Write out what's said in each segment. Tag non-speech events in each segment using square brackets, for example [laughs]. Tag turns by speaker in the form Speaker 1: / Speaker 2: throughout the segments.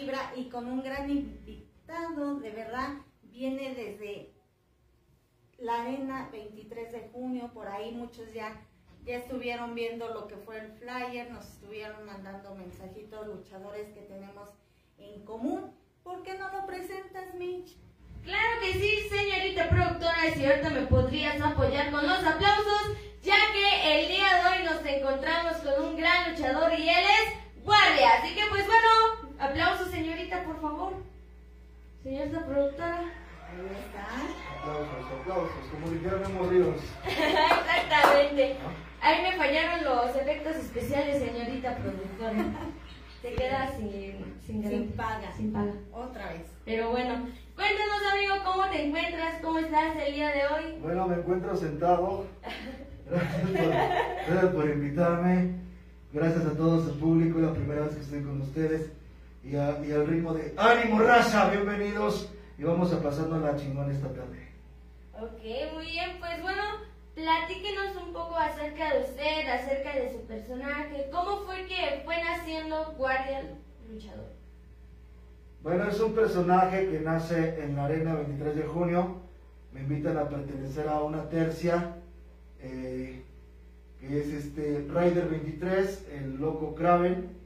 Speaker 1: vibra y con un gran invitado, de verdad, viene desde la arena 23 de junio, por ahí muchos ya, ya estuvieron viendo lo que fue el flyer, nos estuvieron mandando mensajitos luchadores que tenemos en común. ¿Por qué no lo presentas, Mitch?
Speaker 2: Claro que sí, señorita productora, si ahorita me podrías apoyar con los aplausos, ya que el día de hoy nos encontramos con un gran luchador y él es Guardia. Así que pues bueno, aplausos señorita, por favor. Señorita productora.
Speaker 1: Ahí está.
Speaker 3: Aplausos, aplausos, como dijeron en Ríos. [laughs]
Speaker 2: Exactamente. Ahí me fallaron los efectos especiales, señorita productora. Te quedas sin, sin,
Speaker 1: Sin paga.
Speaker 2: Sin paga.
Speaker 1: Otra vez.
Speaker 2: Pero bueno, cuéntanos amigo, ¿cómo te encuentras? ¿Cómo estás el día de hoy?
Speaker 3: Bueno, me encuentro sentado. [laughs] Gracias por, gracias por invitarme. Gracias a todo su público, es la primera vez que estoy con ustedes. Y, a- y al ritmo de ánimo raza, bienvenidos. Y vamos a pasarnos la chingón esta tarde.
Speaker 2: Ok, muy bien, pues bueno, platíquenos un poco acerca de usted, acerca de su personaje. ¿Cómo fue que fue naciendo Guardia Luchador?
Speaker 3: Bueno, es un personaje que nace en la arena 23 de junio. Me invitan a pertenecer a una tercia, eh, que es este Rider 23, el loco Kraven,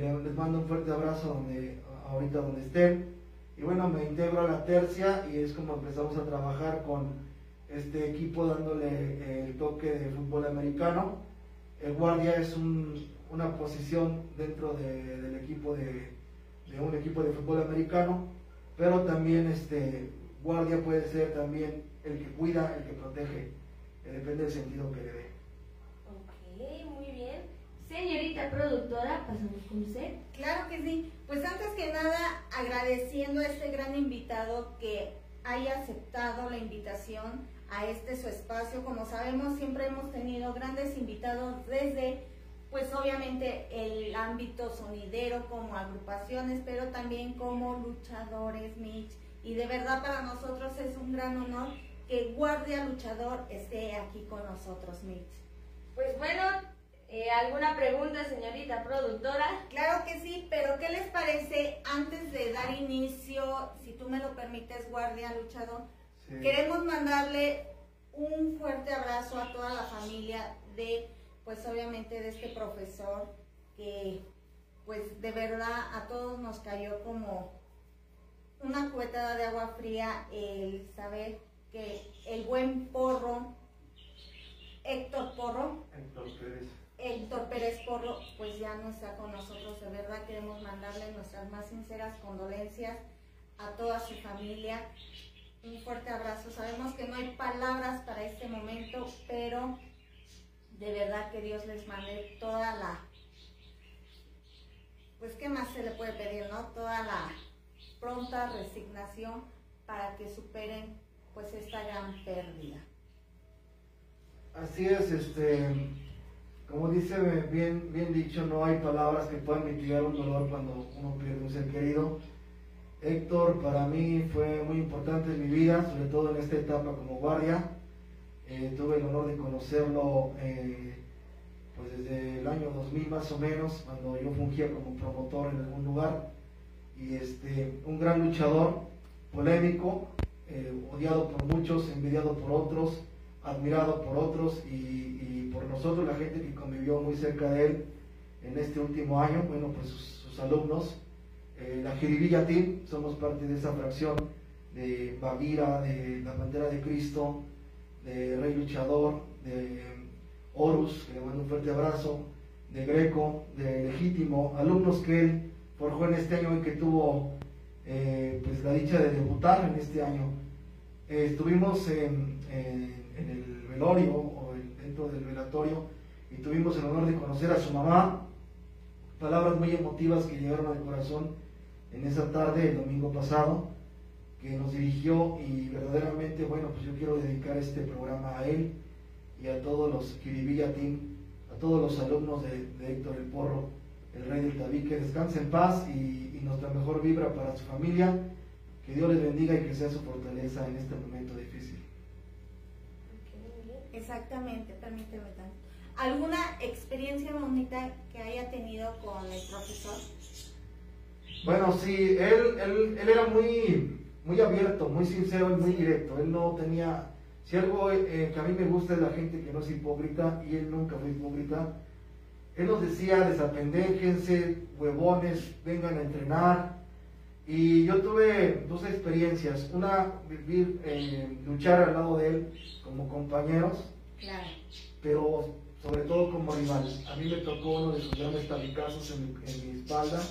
Speaker 3: les mando un fuerte abrazo donde, ahorita donde estén. Y bueno, me integro a la tercia y es como empezamos a trabajar con este equipo dándole el toque de fútbol americano. El guardia es un- una posición dentro de- del equipo de, de un equipo de fútbol americano, pero también este guardia puede ser también el que cuida, el que protege, depende del sentido que le dé.
Speaker 2: Señorita productora, pasamos con usted.
Speaker 1: Claro que sí. Pues antes que nada, agradeciendo a este gran invitado que haya aceptado la invitación a este su espacio. Como sabemos, siempre hemos tenido grandes invitados desde, pues obviamente, el ámbito sonidero como agrupaciones, pero también como luchadores, Mitch. Y de verdad para nosotros es un gran honor que Guardia Luchador esté aquí con nosotros, Mitch.
Speaker 2: Pues bueno, eh, ¿alguna pregunta, señorita productora?
Speaker 1: Claro que sí, pero ¿qué les parece antes de dar inicio, si tú me lo permites, guardia luchador?
Speaker 3: Sí.
Speaker 1: Queremos mandarle un fuerte abrazo a toda la familia de, pues obviamente de este profesor que, pues de verdad a todos nos cayó como una cubetada de agua fría el saber que el buen porro, Héctor Porro,
Speaker 3: Héctor Pérez.
Speaker 1: Héctor Pérez Porro pues ya no está con nosotros, de verdad queremos mandarle nuestras más sinceras condolencias a toda su familia. Un fuerte abrazo. Sabemos que no hay palabras para este momento, pero de verdad que Dios les mande toda la, pues qué más se le puede pedir, ¿no? Toda la pronta resignación para que superen pues esta gran pérdida.
Speaker 3: Así es, este, como dice bien, bien dicho, no hay palabras que puedan mitigar un dolor cuando uno pierde un ser querido. Héctor para mí fue muy importante en mi vida, sobre todo en esta etapa como guardia. Eh, tuve el honor de conocerlo eh, pues desde el año 2000 más o menos, cuando yo fungía como promotor en algún lugar. Y este, un gran luchador, polémico, eh, odiado por muchos, envidiado por otros, admirado por otros y, por nosotros, la gente que convivió muy cerca de él en este último año, bueno, pues sus, alumnos. Eh, la Jiribilla Team, somos parte de esa fracción de Bagira, de la Bandera de Cristo, de Rey Luchador, de Horus, que le mando un fuerte abrazo, de Greco, de Legítimo, alumnos que él forjó en este año y que tuvo eh, pues la dicha de debutar en este año. Eh, estuvimos en, en- el velorio o en- dentro del velatorio y tuvimos el honor de conocer a su mamá. Palabras muy emotivas que llegaron al corazón en esa tarde, el domingo pasado, que nos dirigió y verdaderamente, bueno, pues yo quiero dedicar este programa a él y a todos los Kiribilla Team, a todos los alumnos de, Héctor El Porro, el rey del Tabí, que descanse en paz y, y nuestra mejor vibra para su familia, que Dios les bendiga y que sea su fortaleza en este momento difícil.
Speaker 1: Exactamente, permíteme tanto. ¿Alguna experiencia bonita que haya tenido con el profesor?
Speaker 3: Bueno, sí, él, él, él era muy, muy abierto, muy sincero y muy directo. Él no tenía, si algo eh, que a mí me gusta es la gente que no es hipócrita y él nunca fue hipócrita. Él nos decía, desapendéjense, huevones, vengan a entrenar. Y yo tuve dos experiencias. Una, vivir, eh, luchar al lado de él como compañeros, claro. pero sobre todo como rival. A mí me tocó uno de sus grandes tabicazos en, en mi espalda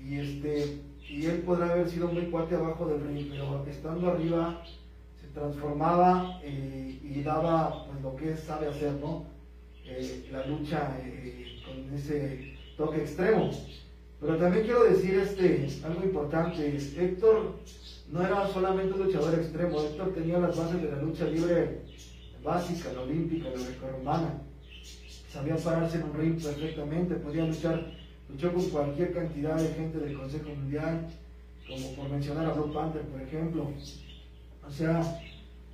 Speaker 3: y este y él podrá haber sido muy fuerte abajo del ring, pero estando arriba se transformaba eh, y daba pues, lo que sabe hacer, ¿no? Eh, la lucha eh, con ese toque extremo. Pero también quiero decir este, algo importante, Héctor no era solamente un luchador extremo, Héctor tenía las bases de la lucha libre básica, la olímpica, la grecorromana. Sabía pararse en un ring perfectamente, podía luchar luchó con cualquier cantidad de gente del Consejo Mundial, como por mencionar a Bob Panther, por ejemplo. O sea,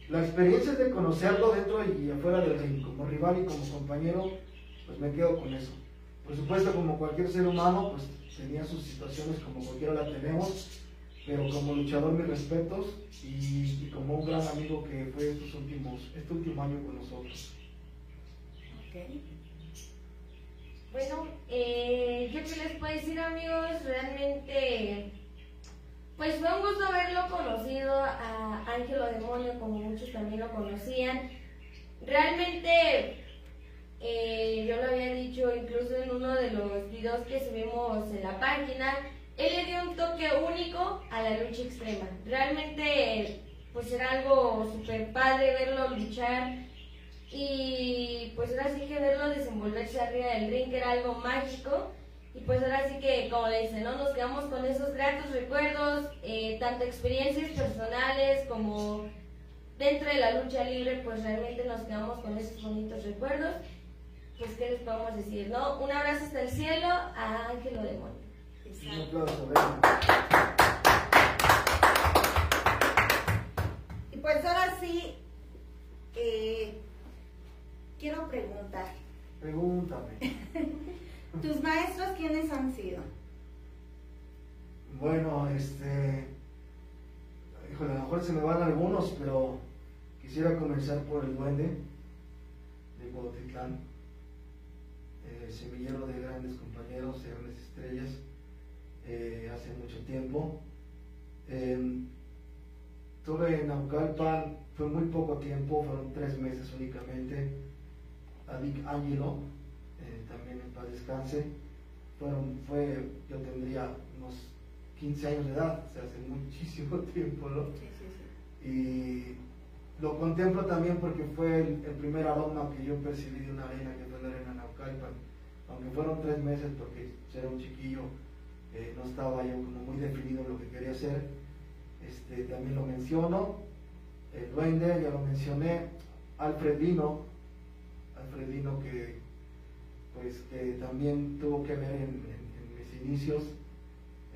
Speaker 3: la experiencia de conocerlo dentro y afuera del ring, como rival y como compañero, pues me quedo con eso. Por supuesto, como cualquier ser humano, pues tenía sus situaciones como cualquiera la tenemos, pero como luchador mis respetos y, como un gran amigo que fue estos últimos, este último año con nosotros.
Speaker 2: Bueno, eh, qué les puedo decir amigos, realmente pues fue un gusto haberlo conocido a Ángelo Demonio como muchos también lo conocían. Realmente eh, yo lo había dicho incluso en uno de los videos que subimos en la página, él le dio un toque único a la lucha extrema. Realmente pues era algo súper padre verlo luchar y pues ahora sí que verlo desenvolverse arriba del ring era algo mágico. Y pues ahora sí que, como le dicen, ¿no? nos quedamos con esos gratos recuerdos, eh, tanto experiencias personales como dentro de la lucha libre, pues realmente nos quedamos con esos bonitos recuerdos. Pues, ¿qué les podemos decir? ¿no? Un abrazo hasta el cielo a Ángelo Demonio.
Speaker 3: Un aplauso,
Speaker 1: Y pues ahora sí, eh, quiero preguntar.
Speaker 3: Pregúntame. [laughs]
Speaker 1: ¿Tus maestros quiénes han sido?
Speaker 3: Bueno, este. Híjole, a lo mejor se me van algunos, pero quisiera comenzar por el duende de Cuautitlán, eh, semillero de grandes compañeros, grandes estrellas, eh, hace mucho tiempo. Em, tuve en Naucalpan, fue muy poco tiempo, fueron tres meses únicamente a Dick Angelo, eh, también en paz descanse. Fueron, fue, yo tendría unos 15 años de edad, o sea, hace muchísimo [laughs] tiempo, ¿no? Sí, sí, sí. Y lo contemplo también porque fue el, primer aroma que yo percibí de una arena, que fue la arena Naucalpan. Aunque fueron tres meses porque era un chiquillo, eh, no estaba yo como muy definido en lo que quería hacer. Este, también lo menciono, el duende, ya lo mencioné, Alfred Vino, Alfredino que pues también tuvo que ver en, mis inicios.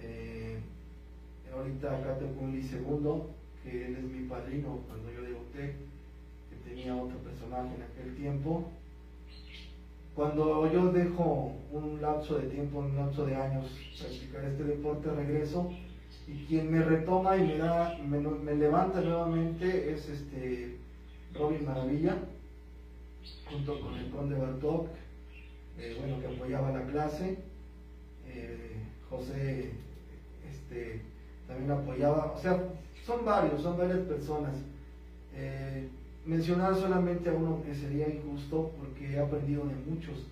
Speaker 3: Eh, ahorita acá tengo un segundo, que él es mi padrino cuando yo debuté, que tenía otro personaje en aquel tiempo. Cuando yo dejo un lapso de tiempo, un lapso de años practicar este deporte, regreso y quien me retoma y me da, me, levanta nuevamente es este Robin Maravilla junto con el conde Bartok, eh, bueno, que apoyaba la clase. Eh, José este, también apoyaba, o sea, son varios, son varias personas. Eh, mencionar solamente a uno que sería injusto porque he aprendido de muchos.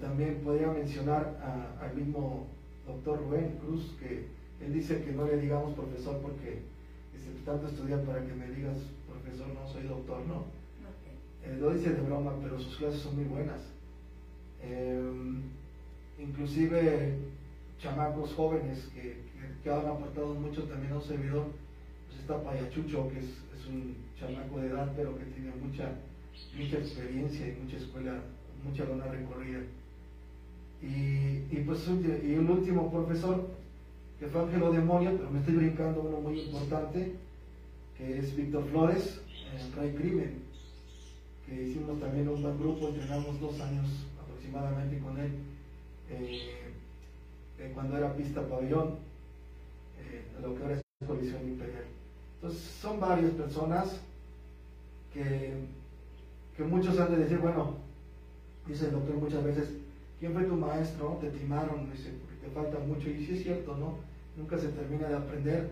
Speaker 3: también podría mencionar al mismo doctor Rubén Cruz, que él dice que no le digamos profesor porque dice, tanto estudiar para que me digas profesor, no soy doctor, no eh, lo dice de broma, pero sus clases son muy buenas. Em, inclusive chamacos jóvenes que, que, han aportado mucho también a un servidor, pues está Payachucho, que es, es, un chamaco de edad, pero que tiene mucha, mucha experiencia y mucha escuela, mucha buena recorrida. Y, y pues y un último profesor, que fue Ángelo Demonio, pero me estoy brincando uno muy importante, que es Víctor Flores, en Rey Crimen, que hicimos también un buen grupo, entrenamos dos años aproximadamente con él, eh, eh, cuando era pista pabellón, eh, lo que ahora es colisión imperial. Entonces son varias personas que, que muchos han de decir, bueno, dice el doctor muchas veces, ¿quién fue tu maestro? Te timaron, dice, porque te falta mucho, y sí es cierto, ¿no? Nunca se termina de aprender.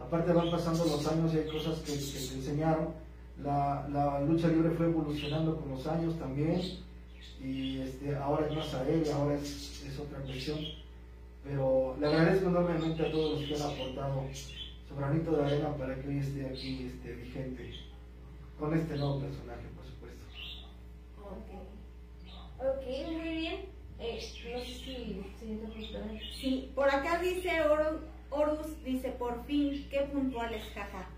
Speaker 3: Aparte van pasando los años y hay cosas que, te enseñaron la, lucha libre fue evolucionando con los años también y este, ahora es más aérea, ahora es, otra cuestión. Pero le agradezco enormemente a todos los que han aportado su granito de arena para que hoy esté aquí este, vigente con este nuevo personaje, por supuesto.
Speaker 2: Ok, okay muy bien. Eh, no sé si,
Speaker 1: si Sí, por acá dice Horus, dice, por fin, qué puntuales, jaja.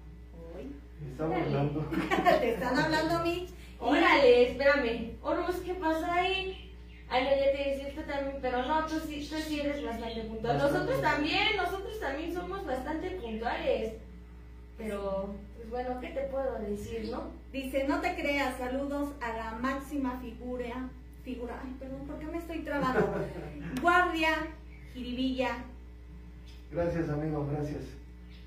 Speaker 1: Hoy.
Speaker 3: Estamos hablando. [laughs]
Speaker 1: Te están hablando, Mitch.
Speaker 2: Órale, espérame. Orus, ¿qué pasa ahí? Ay, no, ya te decía también, pero no, tú sí, tú sí eres bastante puntual. Nosotros también, nosotros también somos bastante puntuales. Pero, pues bueno, ¿qué te puedo decir, no?
Speaker 1: Dice, no te creas, saludos a la máxima figura, figura, ay, perdón, ¿por qué me estoy trabando? [laughs] Guardia, Jiribilla.
Speaker 3: Gracias, amigo, gracias.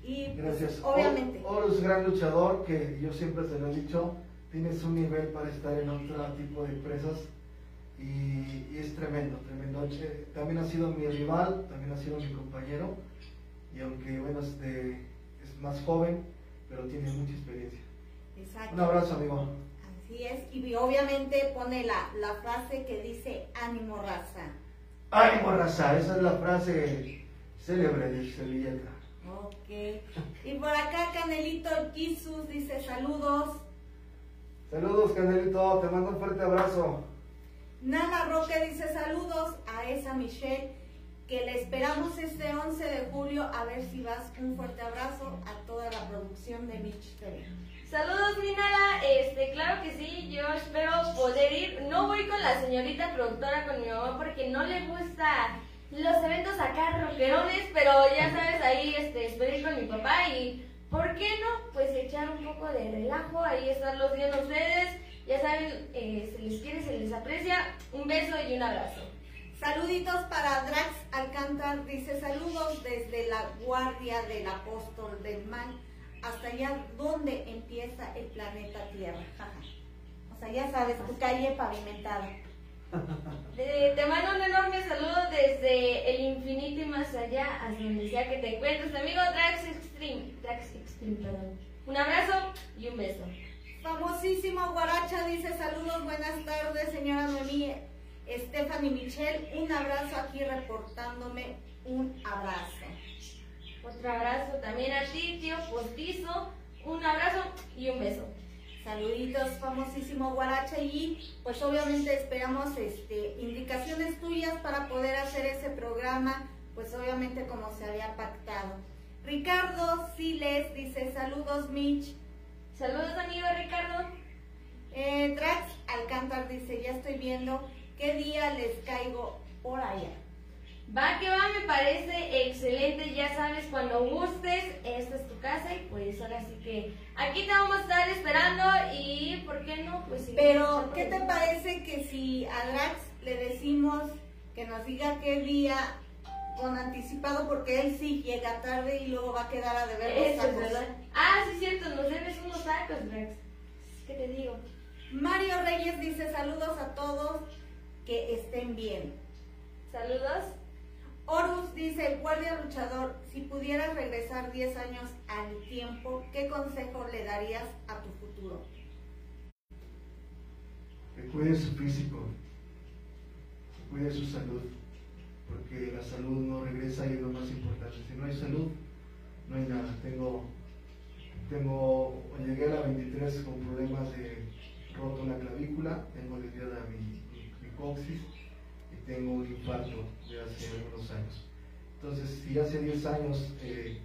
Speaker 1: Y pues,
Speaker 3: Gracias.
Speaker 1: obviamente.
Speaker 3: Oro es gran luchador que yo siempre se lo he dicho, tienes un nivel para estar en otro tipo de empresas y, es tremendo, tremendo. También ha sido mi rival, también ha sido mi compañero y aunque bueno, este, es más joven, pero tiene mucha experiencia.
Speaker 1: Exacto.
Speaker 3: Un abrazo, amigo.
Speaker 1: Así es, y obviamente pone la, la frase que dice ánimo raza.
Speaker 3: Ánimo raza, esa es la frase célebre de Sevilleta.
Speaker 1: Ok. Y por acá Canelito Jesús dice saludos.
Speaker 3: Saludos Canelito, te mando un fuerte abrazo.
Speaker 1: Nana Roque dice saludos a esa Michelle que le esperamos este 11 de julio a ver si vas un fuerte abrazo a toda la producción de Mitch TV.
Speaker 2: Saludos Nala, este, claro que sí, yo espero poder ir. No voy con la señorita productora, con mi mamá, porque no le gusta los eventos acá rockerones, pero ya sabes, ahí este, estoy con mi papá y ¿por qué no? Pues echar un poco de relajo, ahí estarlos viendo ustedes, ya saben, eh, se les quiere, se les aprecia, un beso y un abrazo.
Speaker 1: Saluditos para Drax Alcántar, dice saludos desde la guardia del apóstol del mal hasta allá donde empieza el planeta Tierra. o sea, ya sabes, tu calle pavimentada.
Speaker 2: Te, mando un enorme saludo desde el infinito y más allá, hasta donde sea que te encuentres, amigo Drax Extreme. Drax Extreme, perdón. Un abrazo y un beso.
Speaker 1: Famosísimo Guaracha dice saludos, buenas tardes, señora Noemí. Stephanie Michelle, un abrazo aquí reportándome, un abrazo.
Speaker 2: Otro abrazo también a ti, tío Postizo, un abrazo y un beso.
Speaker 1: Saluditos, famosísimo Guaracha. Y pues obviamente esperamos este, indicaciones tuyas para poder hacer ese programa, pues obviamente como se había pactado. Ricardo Siles dice, saludos Mitch.
Speaker 2: Saludos amigo Ricardo.
Speaker 1: Eh, Drax Alcántar dice, ya estoy viendo qué día les caigo por allá.
Speaker 2: Va que va, me parece excelente. Ya sabes, cuando gustes, esta es tu casa y pues ahora sí que aquí te vamos a estar esperando y ¿por qué no? Pues sí.
Speaker 1: Pero, ¿qué te parece que si a Drax le decimos que nos diga qué día con anticipado porque él sí llega tarde y luego va a quedar a deber
Speaker 2: los tacos. Ah, sí, cierto, nos debes unos tacos, Drax. ¿Qué te digo?
Speaker 1: Mario Reyes dice saludos a todos, que estén bien.
Speaker 2: Saludos.
Speaker 1: Horus dice, guardia luchador, si pudieras regresar 10 años al tiempo, ¿qué consejo le darías a tu futuro?
Speaker 3: Que cuide su físico, que cuide su salud, porque la salud no regresa y es lo más importante. Si no hay salud, no hay nada. Tengo, tengo, llegué a la 23 con problemas de, roto la clavícula, tengo desviada mi, mi, coxis y tengo un infarto de hace algunos años. Entonces, si hace 10 años eh,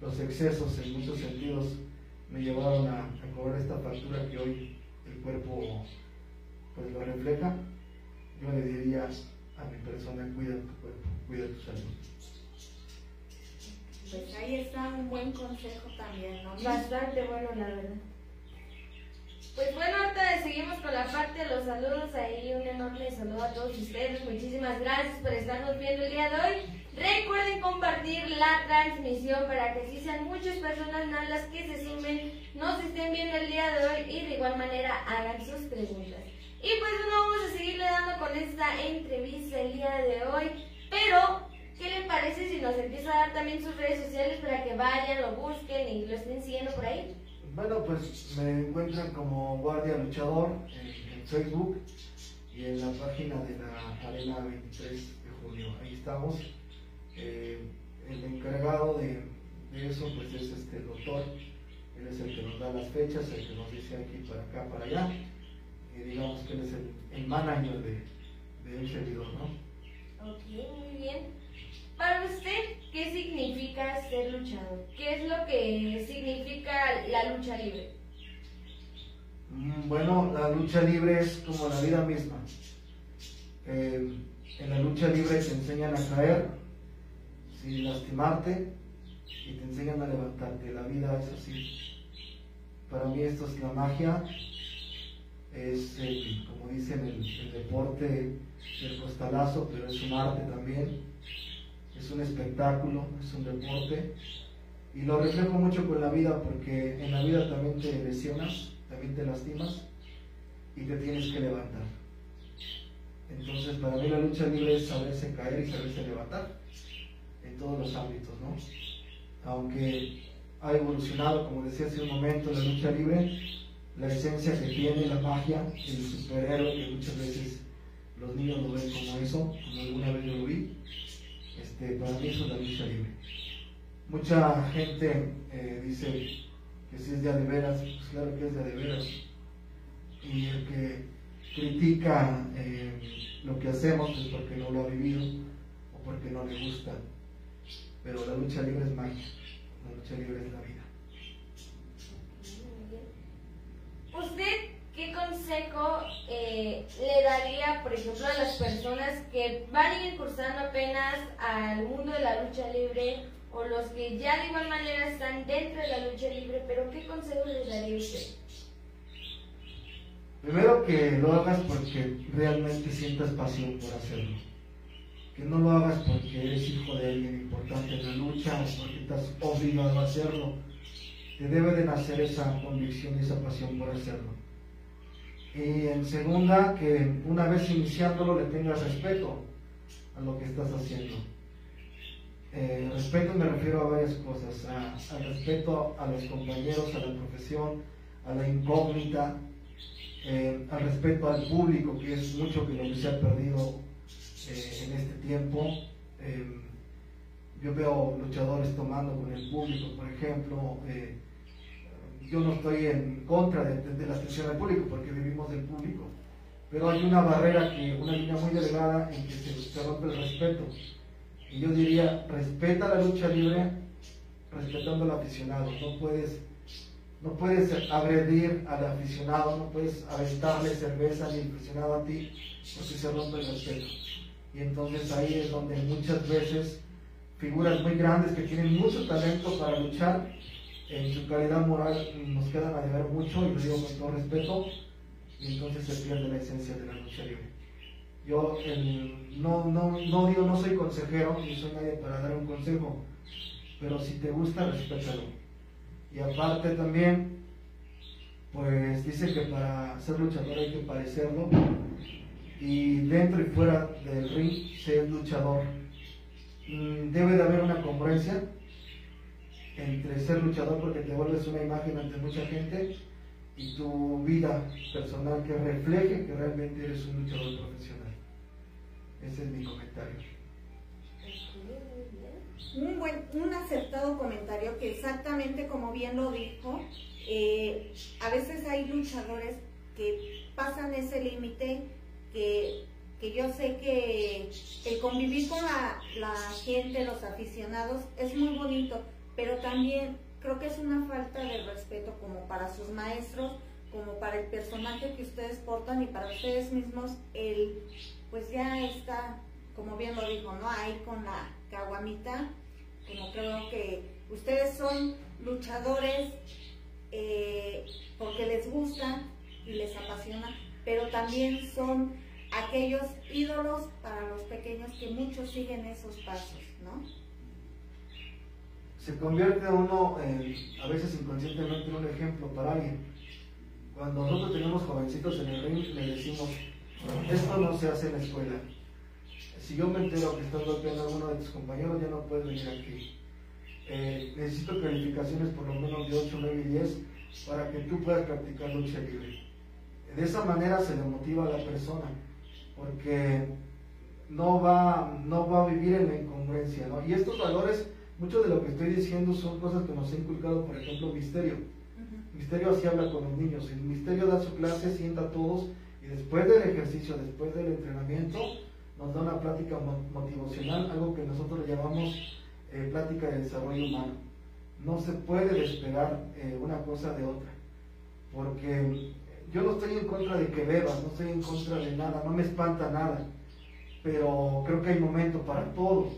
Speaker 3: los excesos en muchos sentidos me llevaron a, a, cobrar esta factura que hoy el cuerpo pues lo refleja, yo le diría a mi persona, cuida tu cuerpo, cuida tu salud.
Speaker 1: Pues ahí está un buen consejo también, ¿no?
Speaker 2: Bastante bueno, la verdad. Pues bueno, ahorita seguimos con la parte de los saludos. Ahí un enorme saludo a todos ustedes. Muchísimas gracias por estarnos viendo el día de hoy. Recuerden compartir la transmisión para que así sean muchas personas más las que se sumen, nos estén viendo el día de hoy y de igual manera hagan sus preguntas. Y pues bueno, vamos a seguirle dando con esta entrevista el día de hoy. Pero ¿Qué le parece si nos empieza a dar también sus redes sociales para que vayan, lo busquen y lo estén siguiendo por ahí?
Speaker 3: Bueno, pues me encuentran como Guardia Luchador en, Facebook y en la página de la Arena 23 de junio. Ahí estamos. Eh, el encargado de, eso pues es este doctor. Él es el que nos da las fechas, el que nos dice aquí para acá, para allá. Digamos que él es el, manager de, de un servidor, ¿no?
Speaker 2: Ok, muy bien. Para usted, ¿qué significa ser luchador? ¿Qué es lo que significa la lucha libre?
Speaker 3: Mm, bueno, la lucha libre es como la vida misma. Eh, en la lucha libre te enseñan a caer sin lastimarte y te enseñan a levantarte. La vida es así. Para mí esto es la magia. Es, como dicen, el, el deporte del costalazo, pero es un arte también es un espectáculo, es un deporte. Y lo reflejo mucho con la vida porque en la vida también te lesionas, también te lastimas y te tienes que levantar. Entonces para mí la lucha libre es saberse caer y saberse levantar en todos los ámbitos, ¿no? Aunque ha evolucionado, como decía hace un momento, la lucha libre, la esencia que tiene, la magia, el superhéroe que muchas veces los niños lo ven como eso, como alguna vez yo lo vi, este, para mí es una lucha libre. Mucha gente eh, dice que si es de veras, pues claro que es de veras. Y el que critica eh, lo que hacemos es porque no lo ha vivido o porque no le gusta. Pero la lucha libre es magia, la lucha libre es la vida.
Speaker 2: ¿Usted qué consejo eh, le daría, por ejemplo, a las personas que van a ir cursando apenas al mundo de la lucha libre o los que ya de igual manera están dentro de la lucha libre, pero qué consejo les daría usted?
Speaker 3: Primero que lo hagas porque realmente sientas pasión por hacerlo. Que no lo hagas porque eres hijo de alguien importante en la lucha o porque estás obligado a hacerlo. Te debe de nacer esa convicción y esa pasión por hacerlo y en segunda, que una vez iniciándolo le tengas respeto a lo que estás haciendo. Eh, respeto me refiero a varias cosas, al respeto a los compañeros, a la profesión, a la incógnita, eh, al respeto al público, que es mucho que lo que se ha perdido eh, en este tiempo. yo veo luchadores tomando con el público, por ejemplo, yo no estoy en contra de, la atención al público porque vivimos del público, pero hay una barrera, que, una línea muy delgada en que se, rompe el respeto. Y yo diría, respeta la lucha libre respetando al aficionado. No puedes, no puedes agredir al aficionado, no puedes aventarle cerveza ni aficionado a ti porque se rompe el respeto. Y entonces ahí es donde muchas veces figuras muy grandes que tienen mucho talento para luchar en su calidad moral nos quedan a deber mucho, y lo digo con todo respeto, y entonces se pierde la esencia de la lucha libre. Yo no, no, no digo, no soy consejero, ni soy nadie para dar un consejo, pero si te gusta, respétalo. Y aparte también, pues dice que para ser luchador hay que parecerlo, y dentro y fuera del ring, ser luchador. Mm, debe de haber una congruencia entre ser luchador porque te vuelves una imagen ante mucha gente y tu vida personal que refleje que realmente eres un luchador profesional. Ese es mi comentario.
Speaker 1: Un, buen, un acertado comentario que exactamente como bien lo dijo, eh, a veces hay luchadores que pasan ese límite, que, que yo sé que el convivir con la, la gente, los aficionados, es muy bonito, pero también creo que es una falta de respeto como para sus maestros, como para el personaje que ustedes portan y para ustedes mismos, el pues ya está, como bien lo dijo, ¿no? Ahí con la caguamita, como creo que ustedes son luchadores eh, porque les gusta y les apasiona, pero también son aquellos ídolos para los pequeños que muchos siguen esos pasos, ¿no?
Speaker 3: Se convierte uno, a veces inconscientemente, en un ejemplo para alguien. Cuando nosotros tenemos jovencitos en el ring, le decimos, esto no se hace en la escuela. Si yo me entero que estás golpeando a uno de tus compañeros, ya no puedes venir aquí. Eh, necesito calificaciones por lo menos de 8, 9 y 10 para que tú puedas practicar lucha libre. De esa manera se le motiva a la persona, porque no va, no va a vivir en la incongruencia. ¿no? Y estos valores, mucho de lo que estoy diciendo son cosas que nos ha inculcado, por ejemplo, Misterio. Misterio así habla con los niños. El Misterio da su clase, sienta a todos y después del ejercicio, después del entrenamiento, nos da una plática motivacional, algo que nosotros le llamamos eh, plática de desarrollo humano. No se puede despegar eh, una cosa de otra, porque yo no estoy en contra de que bebas, no estoy en contra de nada, no me espanta nada, pero creo que hay momento para todo.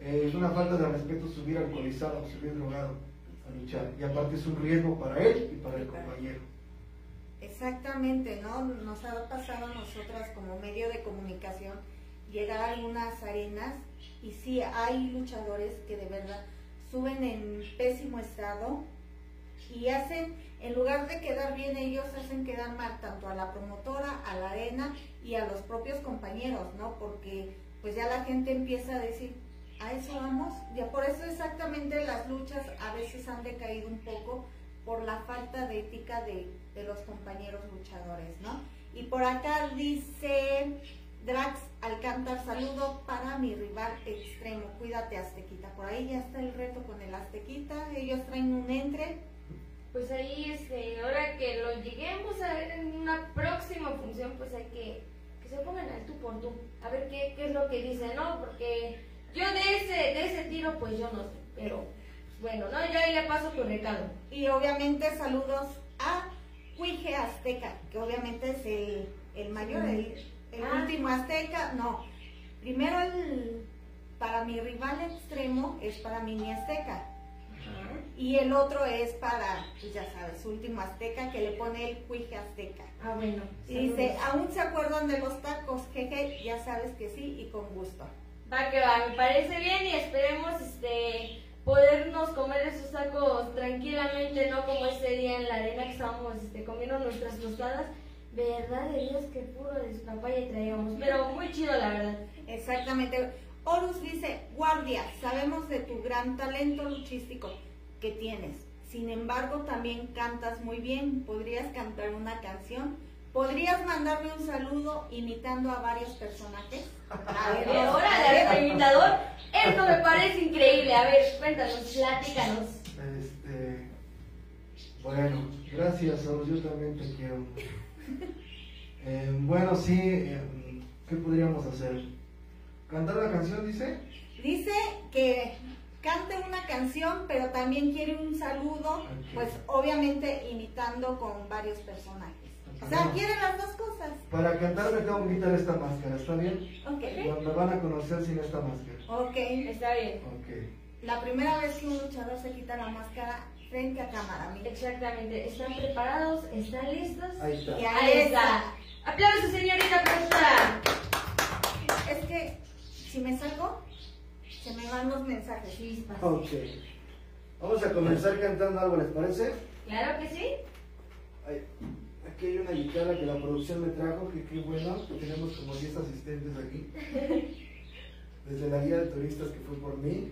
Speaker 3: Eh, es una falta de respeto subir alcoholizado, subir drogado a luchar, y aparte es un riesgo para él y para el compañero.
Speaker 1: Exactamente, ¿no? Nos ha pasado a nosotras como medio de comunicación llegar a algunas arenas y sí hay luchadores que de verdad suben en pésimo estado y hacen, en lugar de quedar bien ellos, hacen quedar mal tanto a la promotora, a la arena y a los propios compañeros, ¿no? Porque pues ya la gente empieza a decir, a eso vamos, ya por eso exactamente las luchas a veces han decaído un poco por la falta de ética de, de los compañeros luchadores, ¿no? Y por acá dice Drax Alcántar, saludo para mi rival extremo. Cuídate, Aztequita. Por ahí ya está el reto con el Aztequita. Ellos traen un entre.
Speaker 2: Pues ahí, este, ahora que lo lleguemos a ver en una próxima función, pues hay que que se pongan al tú por tú. A ver qué, qué es lo que dice, ¿no? Porque yo de ese, de ese tiro, pues yo no sé. Pero bueno, ¿no? Yo ahí le paso tu recado.
Speaker 1: Y obviamente saludos a Cuije Azteca, que obviamente es el, el mayor, el el ah. último azteca, no. Primero el, para mi rival extremo es para mi azteca. Y el otro es para, pues ya sabes, último azteca que le pone el cuije azteca.
Speaker 2: Ah, bueno.
Speaker 1: Y dice, ¿aún se acuerdan de los tacos? Jeje, ya sabes que sí y con gusto.
Speaker 2: Va que va, me parece bien y esperemos este podernos comer esos tacos tranquilamente, no como ese día en la arena que estábamos este, comiendo nuestras tostadas verdad de Dios que puro de su traíamos, pero muy chido la verdad.
Speaker 1: Exactamente. Horus dice, guardia, sabemos de tu gran talento luchístico que tienes. Sin embargo, también cantas muy bien. ¿Podrías cantar una canción? ¿Podrías mandarme un saludo imitando a varios personajes?
Speaker 2: A ver, ahora, imitador. Esto me parece increíble. A ver, cuéntanos, platícanos.
Speaker 3: Este, bueno, gracias, Horus. Yo también te quiero. [laughs] Eh, bueno, sí, eh, ¿qué podríamos hacer? ¿Cantar la canción, dice?
Speaker 1: Dice que cante una canción, pero también quiere un saludo, pues obviamente imitando con varios personajes. O sea, quiere las dos cosas.
Speaker 3: Para cantar me tengo que quitar esta máscara, ¿está bien? Ok. Me van a conocer sin esta máscara.
Speaker 1: Ok.
Speaker 2: Está bien.
Speaker 3: Ok.
Speaker 1: La primera vez que un luchador se quita la máscara frente a cámara.
Speaker 2: Exactamente. ¿Están preparados? ¿Están listos?
Speaker 3: Ahí está.
Speaker 2: Y ahí está. Aplausos, señorita profesora.
Speaker 1: Es que si me salgo, se me van los mensajes.
Speaker 2: Sí,
Speaker 3: ok. Vamos a comenzar cantando algo, ¿les parece?
Speaker 2: Claro que sí.
Speaker 3: Aquí hay una guitarra que la producción me trajo, que qué bueno, tenemos como 10 asistentes aquí. Desde la guía de turistas que fue por mí.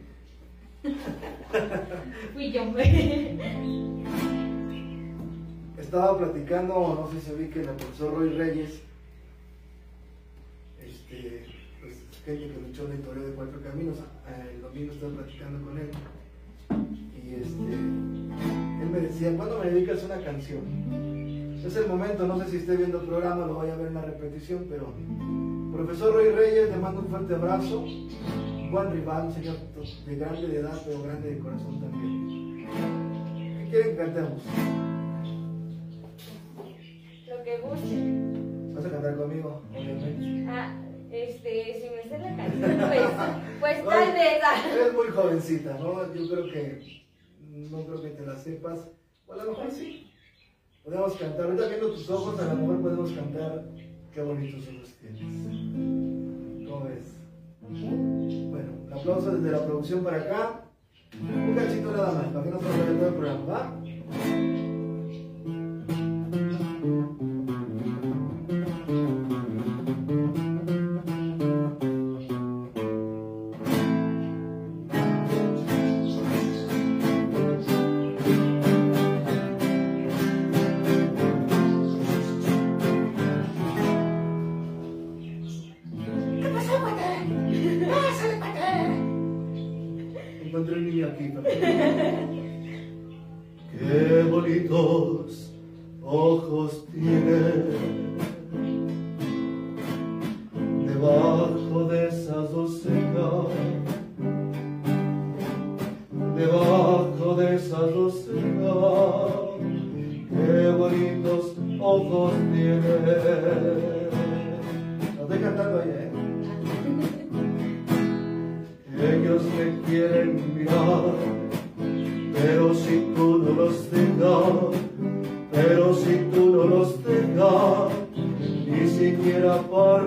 Speaker 3: [laughs]
Speaker 2: Fui yo.
Speaker 3: Estaba platicando, no sé si vi que el profesor Roy Reyes, este, pues gente que luchó en el torneo de cuatro caminos, eh, el domingo estaba platicando con él. Y este, él me decía, ¿cuándo me dedicas una canción? Es el momento, no sé si esté viendo el programa, lo vaya a ver en la repetición, pero profesor Roy Reyes, le mando un fuerte abrazo. Un buen rival, señor, de grande de edad, pero grande de corazón también. ¿Qué quieren que cantemos?
Speaker 2: Lo que guste.
Speaker 3: ¿Vas a cantar conmigo? Obviamente.
Speaker 2: Ah, este, si me sé la canción, pues, pues tal vez. ah.
Speaker 3: Eres muy jovencita, ¿no? Yo creo que no creo que te la sepas. O a lo mejor sí. Podemos cantar. Ahorita viendo tus ojos, a lo mejor podemos cantar Qué bonitos ojos tienes. ¿Cómo ves? Bueno, un aplauso desde la producción para acá. Un cachito nada más, para que no se vaya todo el programa, ¿va?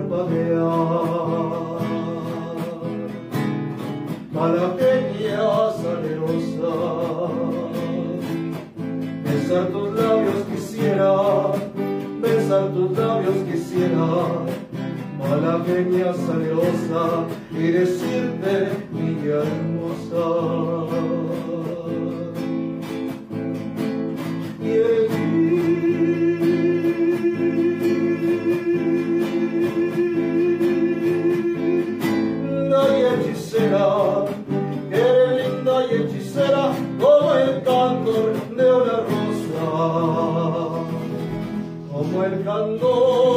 Speaker 3: Parpadear. Malagueña salerosa, besar tus labios quisiera, besar tus labios quisiera malagueña salerosa y decirte niña hermosa.
Speaker 2: Como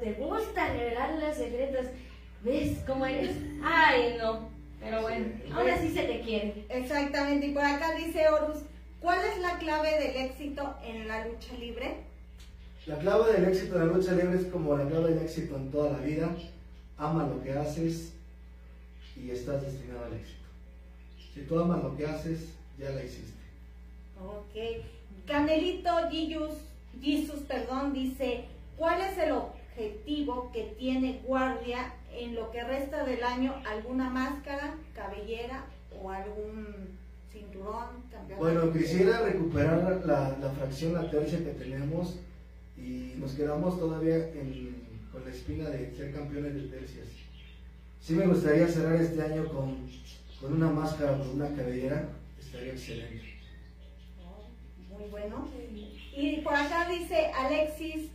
Speaker 2: ¿te gusta revelar los secretos? ¿Ves cómo eres? Ay, no. Pero bueno, ahora sí se te quiere.
Speaker 1: Exactamente, y por acá dice Horus, ¿cuál es la clave del éxito en la lucha libre?
Speaker 3: La clave del éxito en la lucha libre es como la clave del éxito en toda la vida. Ama lo que haces y estás destinado al éxito. Si tú amas lo que haces, ya la hiciste.
Speaker 1: Ok. Canelito Jesus, Jesus, perdón, dice, ¿cuál es el objetivo que tiene Guardia en lo que resta del año? ¿Alguna máscara, cabellera o algún cinturón?
Speaker 3: Bueno, quisiera recuperar la, la fracción, la tercia que tenemos y nos quedamos todavía en- con la espina de ser campeones de tercias. Sí me gustaría cerrar este año con, con una máscara, con una cabellera, estaría excelente.
Speaker 1: Oh, Muy bueno. Y por acá dice Alexis,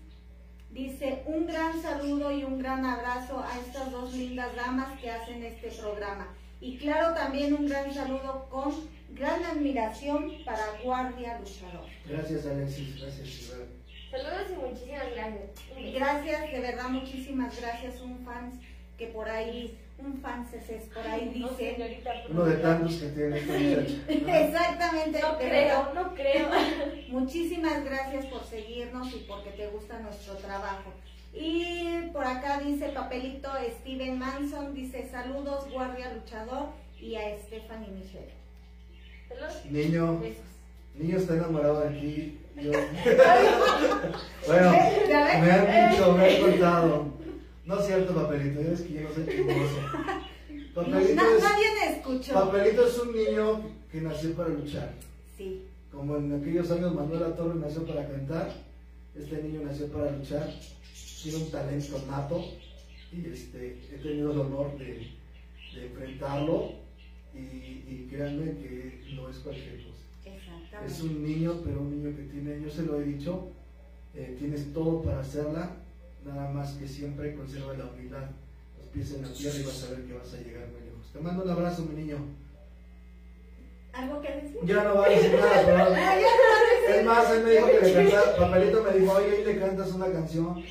Speaker 1: dice un gran saludo y un gran abrazo a estas dos lindas damas que hacen este programa. Y claro, también un gran saludo con gran admiración para Guardia Luchador.
Speaker 3: Gracias Alexis, gracias Iván.
Speaker 2: Saludos y muchísimas gracias.
Speaker 1: Gracias, de verdad, muchísimas gracias. Un fans que por ahí, un fans es por ahí
Speaker 2: No,
Speaker 1: dice.
Speaker 2: señorita
Speaker 3: Uno de tantos que tiene esta muchacha. ¿no? [laughs]
Speaker 1: Exactamente,
Speaker 2: No creo,
Speaker 1: verdad.
Speaker 2: no creo. [laughs]
Speaker 1: Muchísimas gracias por seguirnos y porque te gusta nuestro trabajo. Y por acá dice papelito Steven Manson, dice saludos guardia luchador y a Stephanie Michelle.
Speaker 2: Saludos.
Speaker 3: Niño,
Speaker 2: Besos.
Speaker 3: niño está enamorado de ti. Yo... [laughs] bueno, me han dicho, me han contado. No es cierto, papelito, ya ves que yo no soy chismoso. [laughs]
Speaker 1: Papelito no, es, nadie me escuchó.
Speaker 3: Papelito es un niño que nació para luchar.
Speaker 1: Sí.
Speaker 3: Como en aquellos años Manuel Torre nació para cantar, este niño nació para luchar, tiene un talento nato y este, he tenido el honor de, de enfrentarlo y, y, créanme que no es cualquier cosa. Es un niño, pero un niño que tiene, yo se lo he dicho, eh, tienes todo para hacerla, nada más que siempre conserva la humildad, los pies en la tierra y vas a ver que vas a llegar muy lejos. Te mando un abrazo, mi niño.
Speaker 1: ¿Algo que decir?
Speaker 3: Ya no va a decir nada, pero... [laughs] es más, él me dijo que le cantara, Papelito me dijo, oye, ahí le cantas una canción.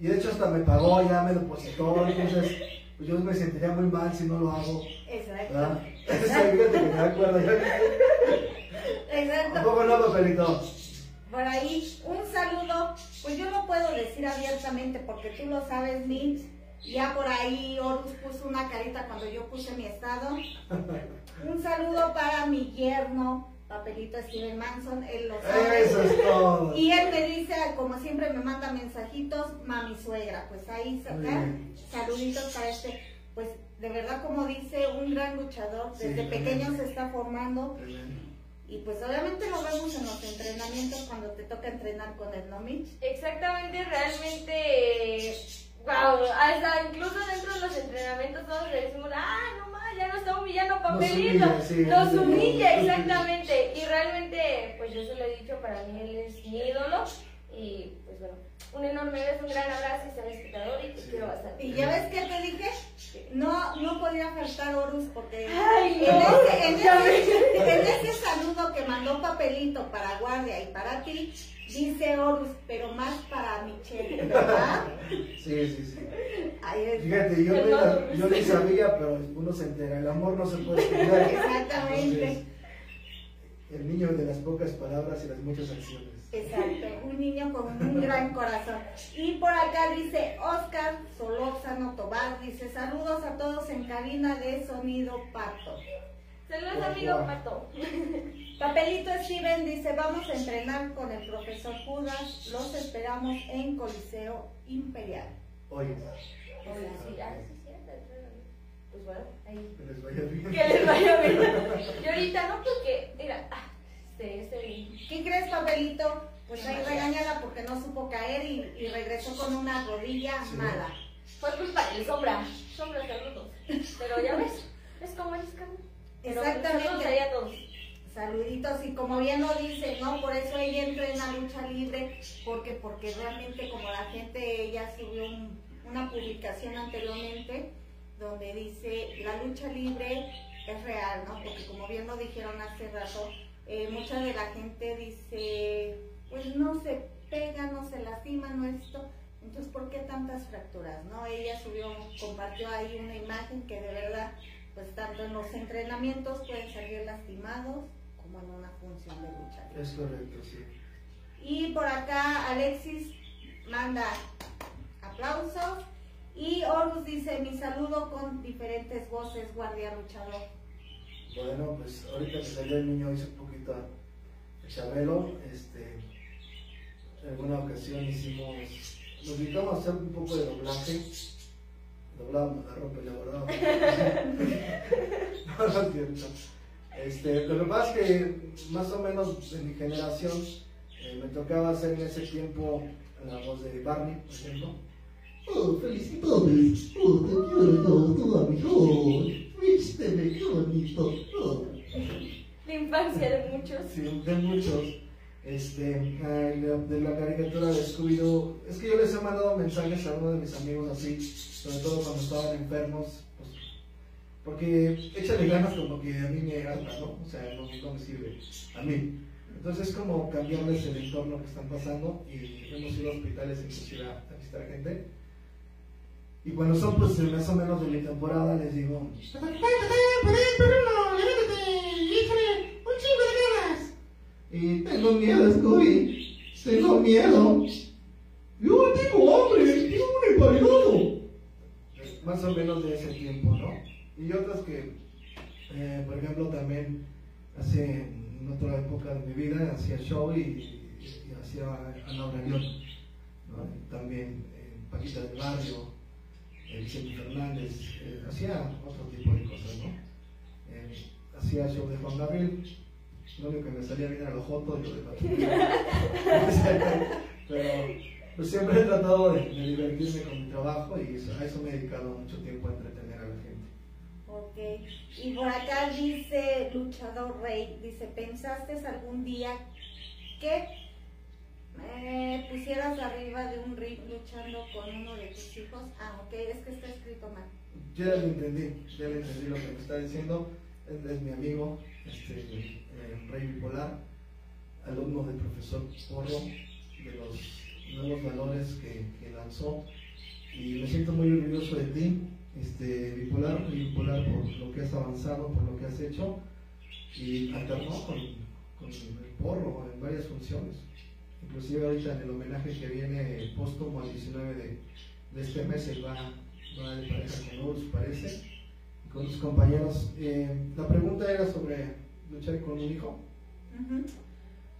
Speaker 3: Y de hecho hasta me pagó, ya me depositó, entonces pues yo me sentiría muy mal si no lo hago.
Speaker 1: Exacto.
Speaker 3: Exacto. [laughs] Fíjate que me da cuerda.
Speaker 1: Exacto.
Speaker 3: ¿A poco no, Papelito?
Speaker 1: Por ahí, un saludo, pues yo no puedo decir abiertamente porque tú lo sabes, Mitch ya por ahí Horus puso una carita cuando yo puse mi estado. Un saludo para mi yerno, papelito Steven Manson, él lo sabe.
Speaker 3: Eso es todo.
Speaker 1: Y él me dice, como siempre me manda mensajitos, mami suegra, pues ahí saca saluditos para este, pues de verdad como dice, un gran luchador, desde pequeño se está formando. Y pues obviamente lo vemos en los entrenamientos cuando te toca entrenar con el Nomich.
Speaker 2: Exactamente, realmente Wow, hasta incluso dentro de los entrenamientos todos le decimos, ah, no más, ya no está humillando papelito. Nos humilla, exactamente. Y realmente, pues yo se lo he dicho, para mí él es mi ídolo. Y un enorme beso, un gran abrazo y ser espectador y te quiero bastante.
Speaker 1: ¿Y ya ves qué te dije? No, no podía faltar Horus porque
Speaker 2: Ay,
Speaker 1: en, ese, en, ese, en ese saludo que mandó papelito para Guardia y para ti, Dice Horus, pero más para Michelle, ¿verdad?
Speaker 3: Sí, sí, sí. Fíjate, yo, ni, yo ni sabía, pero uno se entera. El amor no se puede explicar.
Speaker 1: Exactamente.
Speaker 3: el niño de las pocas palabras y las muchas acciones.
Speaker 1: Exacto, un niño con un gran corazón. Y por acá dice Oscar Solórzano Tobar, dice saludos a todos en cabina de Sonido Pato.
Speaker 2: Saludos amigo Pato. [laughs]
Speaker 1: Papelito Steven dice, vamos a entrenar con el profesor Judas, los esperamos en Coliseo Imperial.
Speaker 3: Oye.
Speaker 2: Pues bueno, ahí.
Speaker 3: Que les vaya bien.
Speaker 2: Que les vaya bien. [laughs] y ahorita no, porque, mira, ah, este, este...
Speaker 1: ¿Qué crees, Papelito? Pues ahí regáñala porque no supo caer y, regresó con una rodilla mala.
Speaker 2: Fue culpa de sombra, sombra saludos. Pero ya ves, es como es, Carmen.
Speaker 1: Exactamente. Saluditos y como bien lo dice, ¿no? Por eso ella entró en la lucha libre, porque porque realmente como la gente, ella subió una publicación anteriormente donde dice la lucha libre es real, ¿no? Porque como bien lo dijeron hace rato, eh, mucha de la gente dice, pues no se pega, no se lastima, no esto. Entonces, ¿por qué tantas fracturas? ¿No? Ella subió, compartió ahí una imagen que de verdad pues tanto en los entrenamientos pueden salir lastimados como en una función de lucha.
Speaker 3: Es correcto, sí.
Speaker 1: Y por acá Alexis manda aplausos y Horus dice mi saludo con diferentes voces, guardia luchador.
Speaker 3: Bueno, pues ahorita que salió el niño hizo un poquito Chabelo, este, en alguna ocasión hicimos, nos invitamos a hacer un poco de doblaje doblábamos la ropa y la guardábamos. [laughs] no, no es cierto. Este, lo que pasa es que más o menos en mi generación eh, me tocaba hacer en ese tiempo la voz de Barney, por ejemplo. Oh, felicidades. Oh, te quiero tu amigo. Vísteme, qué bonito. Oh.
Speaker 2: La infancia de muchos.
Speaker 3: Sí, de muchos. Este, de la caricatura de Scooby-Doo. Es que yo les he mandado mensajes a uno de mis amigos así sobre todo cuando estaban enfermos, pues, porque échale ganas como que a mí me gasta, ¿no? O sea, no, no, me sirve a mí. Entonces es como cambiarles el entorno que están pasando y hemos ido a hospitales inclusive a visitar gente. Y cuando son pues más o menos de mi temporada les digo, y tengo miedo, Scooby, tengo miedo. Yo tengo hambre, tengo un emparedado más o menos de ese tiempo, ¿no? Y otras que, eh, por ejemplo, también hace en otra época de mi vida hacía show y, hacía Ana León, también eh, Paquita del Barrio, Vicente Fernández, eh, hacía otro tipo de cosas, ¿no? Eh, hacía show de Juan Gabriel, lo único que me salía bien era los jotos y lo de [laughs] Pero pues siempre he tratado de, divertirme con mi trabajo y a eso me he dedicado mucho tiempo a entretener a la gente.
Speaker 1: Ok, y por acá dice Luchador Rey, dice, ¿pensaste algún día que pusieras arriba de un ring luchando con uno de tus hijos? Ah, ok, es que está escrito mal.
Speaker 3: Ya lo entendí, ya lo entendí lo que me está diciendo. Él es mi amigo, este, eh, Rey Bipolar, alumno del profesor Porro, de los nuevos valores que, que lanzó. Y me siento muy orgulloso de ti este, bipolar, bipolar por lo que has avanzado, por lo que has hecho, y alternó con, con el porro en varias funciones. Inclusive ahorita en el homenaje que viene póstumo al 19 de, de este mes, él va, va de pareja con Urs, parece, con sus compañeros. Eh, la pregunta era sobre luchar con un hijo.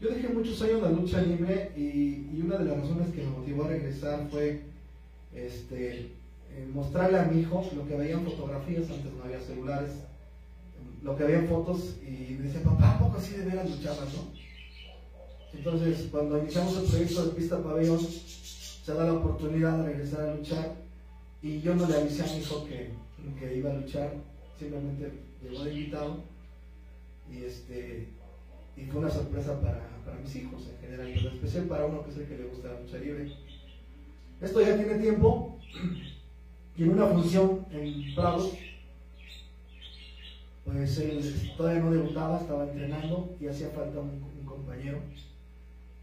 Speaker 3: Yo dejé muchos años la lucha libre y, y, una de las razones que me motivó a regresar fue este, eh, mostrarle a mi hijo lo que veían fotografías, antes no había celulares, lo que veían fotos y me decía, papá, ¿a poco así de veras luchabas, no? Entonces, cuando iniciamos el proyecto de Pista Pabellón, se da la oportunidad de regresar a luchar. Y yo no le avisé a mi hijo que, iba a luchar, simplemente llegó de invitado. Y, este, y fue una sorpresa para, para mis hijos en general, pero especial para uno que es el que le gusta la lucha libre. Esto ya tiene tiempo, [clears throat] y en una función en Prados, pues él todavía no debutaba, estaba entrenando y hacía falta un, compañero.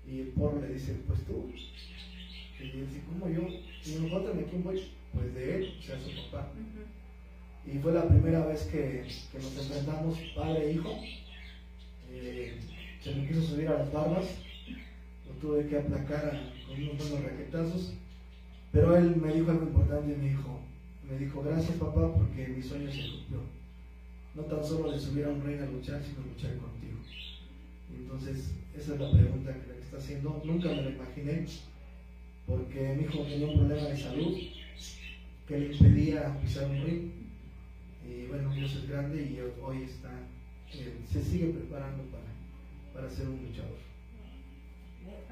Speaker 3: Y el porro le dice, pues tú. Y él dice, ¿cómo yo? Y me ¿de quién voy? Pues de él, o sea, su papá. Y fue la primera vez que, que nos enfrentamos, padre e hijo. Eh, se me quiso subir a las barbas, lo tuve que aplacar con unos buenos raquetazos. Pero él me dijo algo importante, me dijo, me dijo, gracias papá porque mi sueño se cumplió. No tan solo de subir a un rey a luchar, sino luchar contigo. entonces, esa es la pregunta que le está haciendo. Nunca me lo imaginé, porque mi hijo tenía un problema de salud que le impedía pisar un ring. Y bueno, Dios es grande y hoy está, eh, se sigue preparando para, para ser un luchador.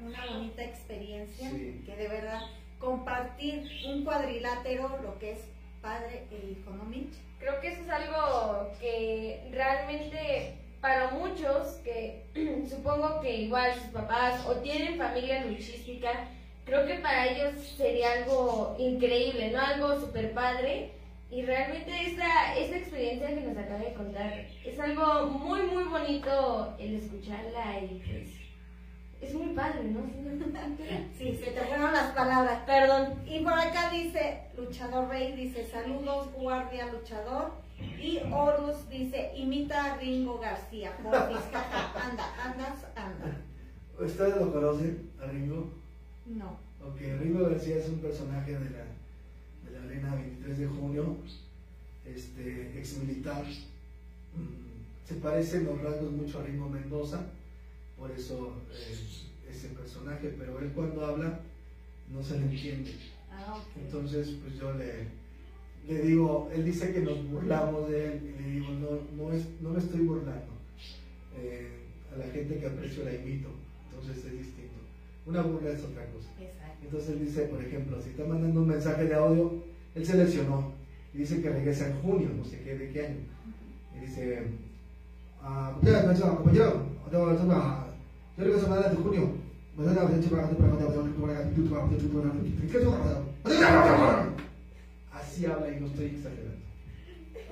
Speaker 1: Una bonita experiencia que de verdad compartir un cuadrilátero, lo que es padre e hijo, ¿no,
Speaker 2: Creo que eso es algo que realmente para muchos, que [clears throat] supongo que igual sus papás o tienen familia luchística, creo que para ellos sería algo increíble, ¿no? Algo súper padre. Y realmente esa, esa experiencia que nos acaba de contar es algo muy, muy bonito el escucharla y pues es muy padre, ¿no? [laughs]
Speaker 1: Sí, se te fueron las palabras.
Speaker 2: Perdón.
Speaker 1: Y por acá dice, luchador rey, dice, saludos, guardia luchador. Y Horus dice, imita a Ringo García. [laughs] anda, andas, anda.
Speaker 3: ¿Ustedes lo conocen, a Ringo?
Speaker 1: No.
Speaker 3: Ok, Ringo García es un personaje de la, de la arena 23 de junio, este, ex militar. Mm, se parece en los rasgos mucho a Ringo Mendoza por eso eh, ese personaje, pero él cuando habla no se le entiende. Ah, Entonces, pues yo le, le digo, él dice que nos burlamos de él, y le digo, no, no, es, no me estoy burlando. Eh, a la gente que aprecio la invito, entonces es distinto. Una burla es otra cosa. Entonces él dice, por ejemplo, si está mandando un mensaje de audio, él seleccionó y dice que regresa en junio, no sé qué, de qué año. Y dice, ah, compañero, yo que semana de junio. Así habla y no estoy exagerando.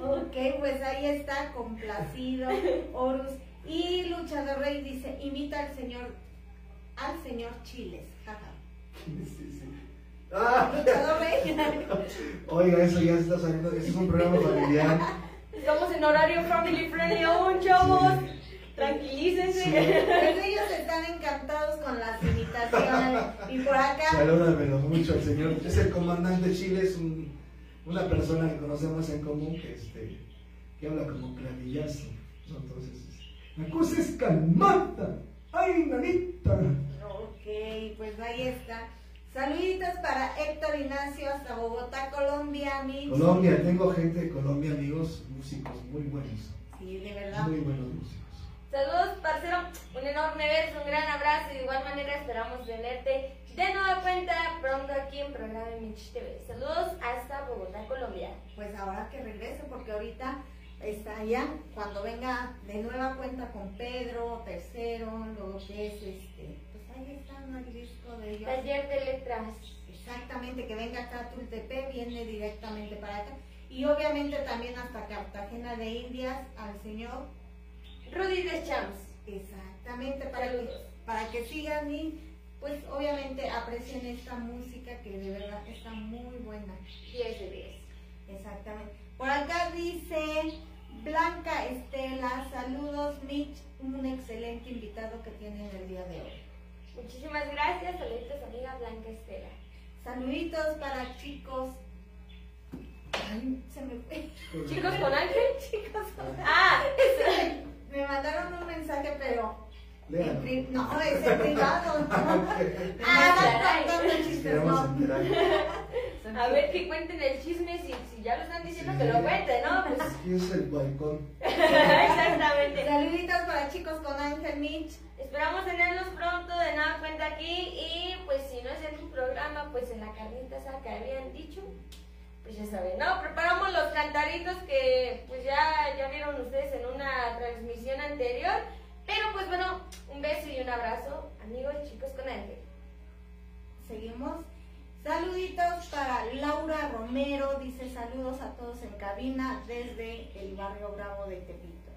Speaker 1: Ok, pues ahí está, complacido, Horus. Y Luchador Rey dice, imita al señor, al señor Chiles. Sí, sí. Ah. Luchador Rey. [laughs]
Speaker 3: Oiga, eso ya se está saliendo, ese es un programa familiar.
Speaker 2: Estamos en horario family friendly aún, chavos. Tranquilícense.
Speaker 1: Pues ellos están encantados con las imitaciones. Y por acá.
Speaker 3: Salúdamelo mucho al señor. Es el comandante Chile, es un, una persona que conocemos en común que, este, que habla como clavillazo. Entonces,
Speaker 4: La cosa es calmada. ¡Ay, nanita!
Speaker 1: Ok, pues ahí está. Saluditos para Héctor Ignacio hasta Bogotá, Colombia, Mitch.
Speaker 3: Colombia, tengo gente de Colombia, amigos, músicos muy buenos.
Speaker 1: Sí, de verdad.
Speaker 3: Muy buenos músicos.
Speaker 2: Saludos, parcero. Un enorme beso, un gran abrazo y de igual manera esperamos tenerte de nueva cuenta pronto aquí en programa Mitch TV. Saludos hasta Bogotá, Colombia.
Speaker 1: Pues ahora que regrese, porque ahorita está allá, cuando venga de nueva cuenta con Pedro, tercero, luego que es este, pues ahí está ¿no? el disco de ellos.
Speaker 2: Taller de letras.
Speaker 1: Exactamente, que venga acá a Tultepec, viene directamente para acá. Y obviamente también hasta Cartagena de Indias al señor.
Speaker 2: Rudy Deschamps.
Speaker 1: Exactamente, para que, para que sigan y pues obviamente aprecien esta música que de verdad está muy buena.
Speaker 2: 10 de 10.
Speaker 1: Exactamente. Por acá dice Blanca Estela, saludos Mitch, un excelente invitado que tienen el día de hoy.
Speaker 2: Muchísimas gracias. Saluditos, amiga Blanca Estela.
Speaker 1: Saluditos para chicos. Ay, se me fue.
Speaker 2: Chicos con Ángel. [laughs]
Speaker 1: Chicos,
Speaker 2: Ah,
Speaker 1: me mandaron un mensaje, pero en
Speaker 3: Léalo.
Speaker 1: pri- no, es en privado. ¿no? [laughs]
Speaker 2: Ah,
Speaker 1: Ah, contando chistes, no. [laughs]
Speaker 2: a ver que cuenten el chisme. Si, si ya lo están diciendo, que lo cuenten, ¿no? Pues,
Speaker 3: ¿Quién es el balcón? [laughs]
Speaker 2: exactamente.
Speaker 1: Saluditos para chicos con Ángel Mitch.
Speaker 2: Esperamos tenerlos pronto de nada cuenta aquí y pues si no es en un programa, pues en la carnita esa que habían dicho, pues ya saben, ¿no? Preparamos los cantaritos que pues ya, ya vieron ustedes en una transmisión anterior, pero pues bueno, un beso y un abrazo, amigos y chicos con Ángel.
Speaker 1: Seguimos. Saluditos para Laura Romero, dice saludos a todos en cabina desde el barrio Bravo de Tepito.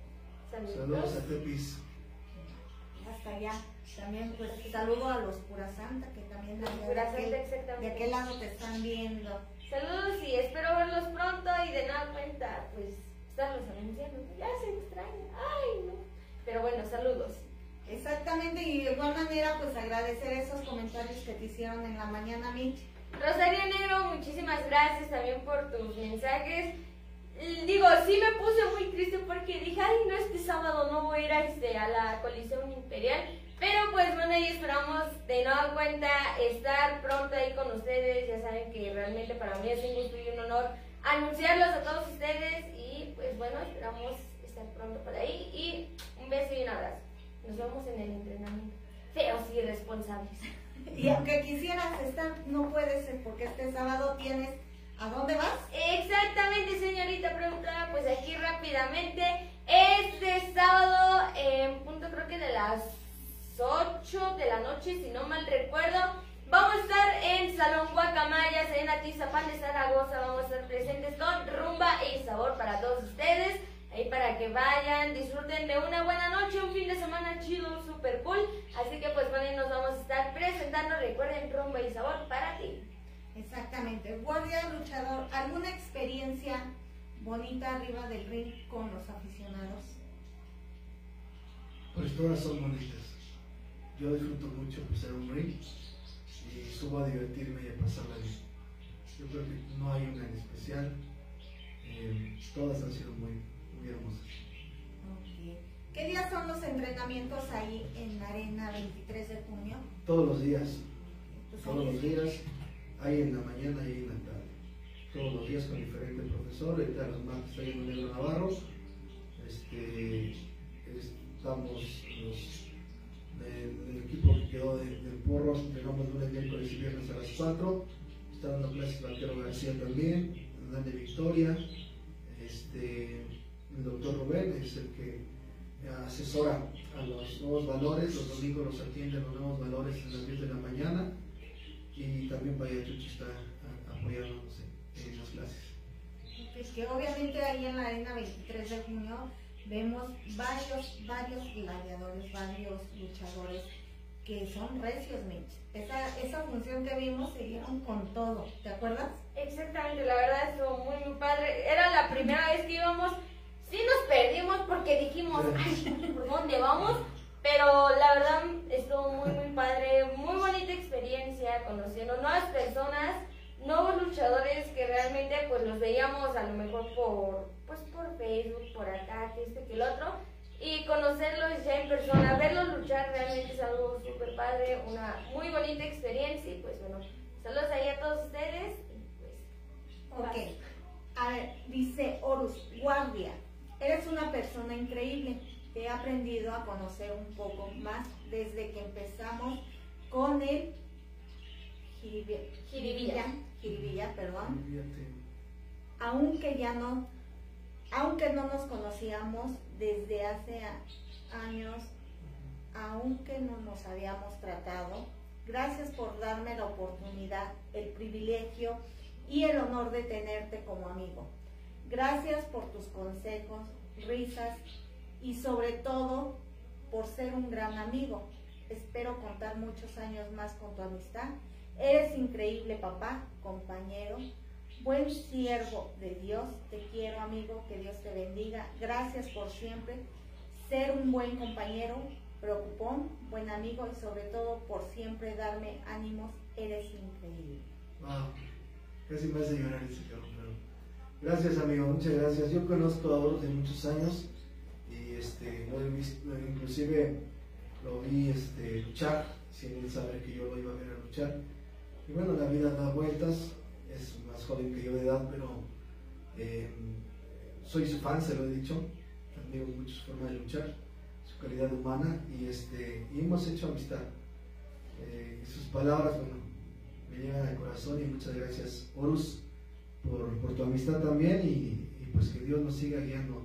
Speaker 2: Saludos.
Speaker 3: Saludos a Tepis.
Speaker 1: Hasta allá. También pues saludo a los Pura Santa que también de,
Speaker 2: exactamente.
Speaker 1: de aquel lado te están viendo.
Speaker 2: Saludos y espero verlos pronto y de nada cuenta, pues estarlos anunciando. Ya se extraña, ay no. Pero bueno, saludos.
Speaker 1: Exactamente, y de igual manera pues agradecer esos comentarios que te hicieron en la mañana, Mitch.
Speaker 2: Rosario Negro, muchísimas gracias también por tus mensajes. Digo, sí me puse muy triste porque dije, ay, no, este sábado no voy a ir a, este, a la Colisión Imperial. Pero pues bueno, ahí esperamos de nueva cuenta estar pronto ahí con ustedes. Ya saben que realmente para mí es un gusto y un honor anunciarlos a todos ustedes. Y pues bueno, esperamos estar pronto por ahí. Y un beso y un abrazo. Nos vemos en el entrenamiento. Feos y irresponsables.
Speaker 1: Y aunque quisieras estar, no puede ser porque este sábado tienes... ¿A dónde vas?
Speaker 2: Exactamente, señorita preguntaba, pues aquí rápidamente. Este sábado, en punto creo que de las 8 de la noche, si no mal recuerdo, vamos a estar en Salón Guacamayas, en Atizapán de Zaragoza. Vamos a estar presentes con rumba y sabor para todos ustedes. Ahí para que vayan, disfruten de una buena noche, un fin de semana chido, super cool. Así que pues bueno, nos vamos a estar presentando. Recuerden rumba y sabor para ti.
Speaker 1: Exactamente. Guardia luchador, ¿alguna experiencia bonita arriba del ring con los aficionados?
Speaker 3: Pues todas son bonitas. Yo disfruto mucho pisar un ring y subo a divertirme y a pasarla bien. Yo creo que no hay una en especial. Eh, todas han sido muy, muy hermosas.
Speaker 1: ¿Qué días son los entrenamientos ahí en la Arena 23 de junio?
Speaker 3: Todos los días,
Speaker 1: Pues
Speaker 3: todos los días, hay en la mañana y en la tarde. Todos los días con diferente profesor. Ahorita los martes hay en Negro Navarro. Este, estamos los del, equipo que quedó de, del Porro, entrenamos lunes, miércoles y viernes a las 4. Está dando clases Vaquero García también, Hernán de Victoria. Este, el doctor Rubén es el que asesora a los nuevos valores, los domingos los atiende los nuevos valores a las 10 de la mañana y también Payachuchi está apoyándonos en, en las clases.
Speaker 1: Es que obviamente ahí en la Arena 23 de junio vemos varios, varios gladiadores, varios luchadores que son recios, Mitch. Esa, esa función que vimos se dieron con todo, ¿te acuerdas?
Speaker 2: Exactamente, la verdad estuvo muy, muy padre. Era la primera vez que íbamos. Sí nos perdimos porque dijimos, ay, ¿por dónde vamos? Pero la verdad estuvo muy, muy padre. Muy bonita experiencia, conociendo nuevas personas, nuevos luchadores que realmente pues los veíamos a lo mejor por, por Facebook, por acá, que este, que el otro. y conocerlos ya en persona, verlos luchar realmente es algo súper padre, una muy bonita experiencia y pues bueno, saludos ahí a todos ustedes.
Speaker 1: Pues, ok, a ver, dice Horus, guardia, eres una persona increíble, te he aprendido a conocer un poco más desde que empezamos con el jiribilla, jiribilla, perdón, aunque ya no, aunque no nos conocíamos desde hace años, aunque no nos habíamos tratado, gracias por darme la oportunidad, el privilegio y el honor de tenerte como amigo. Gracias por tus consejos, risas y sobre todo por ser un gran amigo. Espero contar muchos años más con tu amistad. Eres increíble papá, compañero, buen siervo de Dios. Te quiero amigo, que Dios te bendiga. Gracias por siempre ser un buen compañero, preocupón, buen amigo y sobre todo por siempre darme ánimos. Eres increíble.
Speaker 3: Wow, casi me hace llorar ese cabrón, Gracias amigo, muchas gracias. Yo conozco a Oro de muchos años y este, lo he visto, inclusive lo vi este, luchar sin saber que yo lo iba a ver a luchar. Y bueno, la vida da vueltas, es más joven que yo de edad, pero eh, soy su fan, se lo he dicho, admiro mucho su forma de luchar, su calidad humana y, este, y hemos hecho amistad. Eh, sus palabras, bueno, me llegan al corazón y muchas gracias, Horus por, tu amistad también y, pues que Dios nos siga guiando,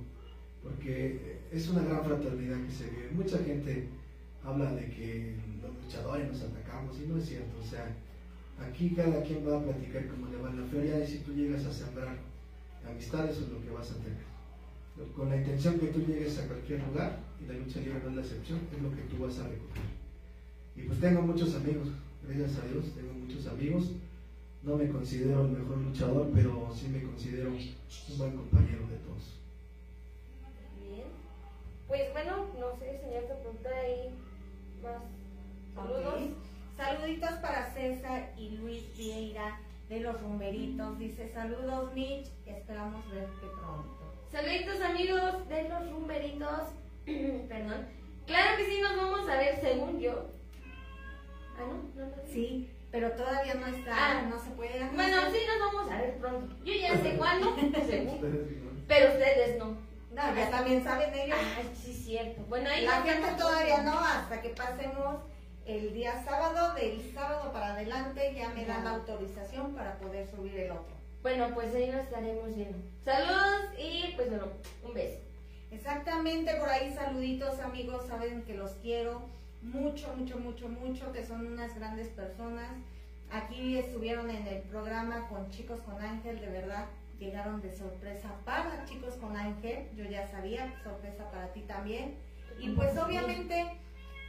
Speaker 3: porque es una gran fraternidad que se vive. Mucha gente habla de que los luchadores nos atacamos y no es cierto, o sea, aquí cada quien va a platicar cómo le va en la feria y si tú llegas a sembrar amistad, eso es lo que vas a tener. Con la intención que tú llegues a cualquier lugar, y la lucha libre no es la excepción, es lo que tú vas a recoger. Y pues tengo muchos amigos, gracias a Dios, tengo muchos amigos no me considero el mejor luchador, pero sí me considero un buen compañero de todos.
Speaker 2: Bien. Pues bueno, no sé, señor, te pregunta ahí más saludos.
Speaker 1: Saluditos para César de los rumberitos. Dice saludos Mitch, esperamos verte pronto.
Speaker 2: Saluditos amigos de los rumberitos. [clears throat] Perdón. Claro que sí nos vamos a ver según yo. Ah, no, no, no.
Speaker 1: Sí pero todavía no está, ah, no se puede.
Speaker 2: Bueno, sí nos vamos a ver pronto. Yo ya sé [laughs] cuándo, pero ustedes no.
Speaker 1: No, ya también saben ellos.
Speaker 2: Ah, sí, cierto. Bueno, ahí
Speaker 1: la gente todavía no, hasta que pasemos el día sábado, del sábado para adelante ya me dan la autorización para poder subir el otro.
Speaker 2: Bueno, pues ahí nos estaremos viendo. Saludos y pues bueno, un beso.
Speaker 1: Exactamente, por ahí saluditos amigos, saben que los quiero mucho, mucho, mucho, mucho, que son unas grandes personas. Aquí estuvieron en el programa con Chicos con Ángel, de verdad, llegaron de sorpresa para Chicos con Ángel, yo ya sabía, sorpresa para ti también. Y pues obviamente,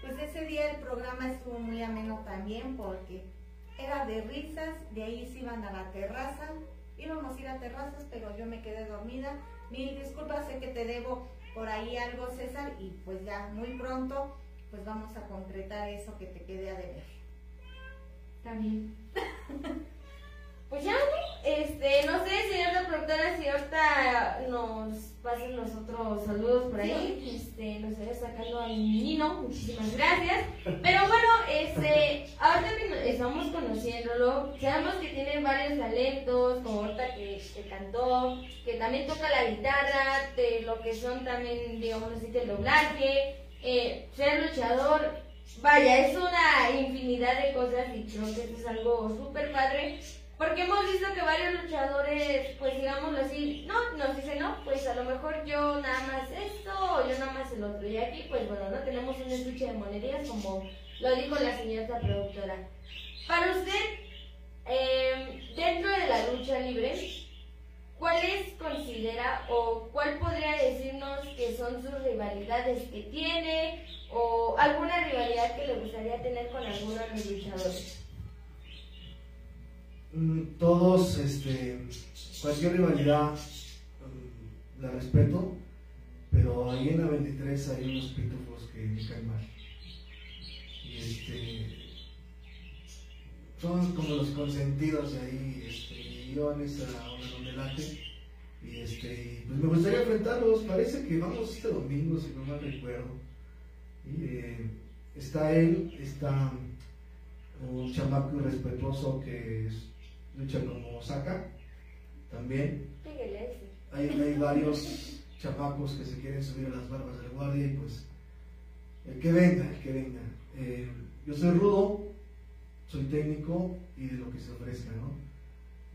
Speaker 1: pues ese día el programa estuvo muy ameno también porque era de risas, de ahí se iban a la terraza, íbamos a ir a terrazas, pero yo me quedé dormida. Mil disculpas, sé que te debo por ahí algo, César, y pues ya muy pronto pues vamos a concretar eso que te quede a deber.
Speaker 2: Bien. [laughs] pues ya, ¿no? Este, no sé, señora productora, si ahorita nos pasen los otros saludos por ahí. Este, nos vaya sacando a mi niño, muchísimas gracias. Pero bueno, este, ahorita que estamos conociéndolo, sabemos que tiene varios talentos, como ahorita que, que cantó, que también toca la guitarra, de lo que son también, digamos así, del doblaje eh, ser luchador, vaya, es una infinidad de cosas y creo que eso es algo súper padre. Porque hemos visto que varios luchadores, pues digámoslo así, no, nos dicen, no, pues a lo mejor yo nada más esto o yo nada más el otro. Y aquí, pues bueno, no tenemos una lucha de monerías como lo dijo la señora productora. Para usted, eh, dentro de la lucha libre, ¿Cuáles considera o cuál podría decirnos que son sus rivalidades que tiene o alguna rivalidad que le gustaría tener con alguno de los luchadores?
Speaker 3: Mm, todos, este, cualquier rivalidad mm, la respeto, pero ahí en la 23 hay unos pitufos que me caen mal. Y este, son como los consentidos ahí, este, yo en esa y este, pues me gustaría enfrentarlos. Parece que vamos este domingo, si no mal recuerdo. Y, eh, está él, está un chamaco irrespetuoso que es- lucha como saca también. Hay [laughs] varios chamacos que se quieren subir a las barbas del guardia y pues el que venga, el que venga. Eh, yo soy rudo, soy técnico y de lo que se ofrezca, ¿no?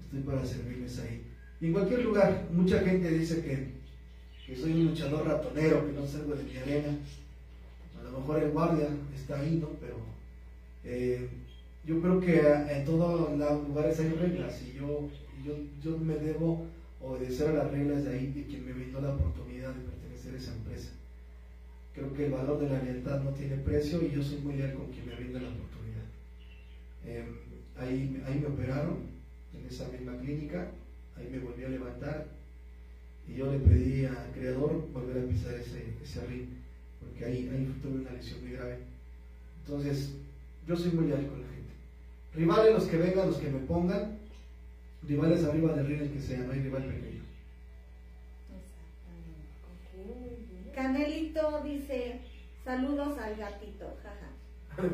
Speaker 3: Estoy para servirles ahí. Y en cualquier lugar, mucha gente dice que, que soy un luchador ratonero, que no salgo de mi arena. A lo mejor el guardia está ahí, ¿no? Pero eh, yo creo que en todos los lugares hay reglas y yo, yo, yo me debo obedecer a las reglas de ahí de quien me brindó la oportunidad de pertenecer a esa empresa. Creo que el valor de la lealtad no tiene precio y yo soy muy leal con quien me brinda la oportunidad. Eh, ahí, ahí me operaron, en esa misma clínica, ahí me volví a levantar y yo le pedí al creador volver a pisar ese, ese ring, porque ahí, ahí tuve una lesión muy grave. Entonces, yo soy muy leal con la gente. Rivales los que vengan, los que me pongan, rivales arriba del ring el que sea, no hay rival pequeño.
Speaker 1: Canelito dice, saludos al gatito, jaja.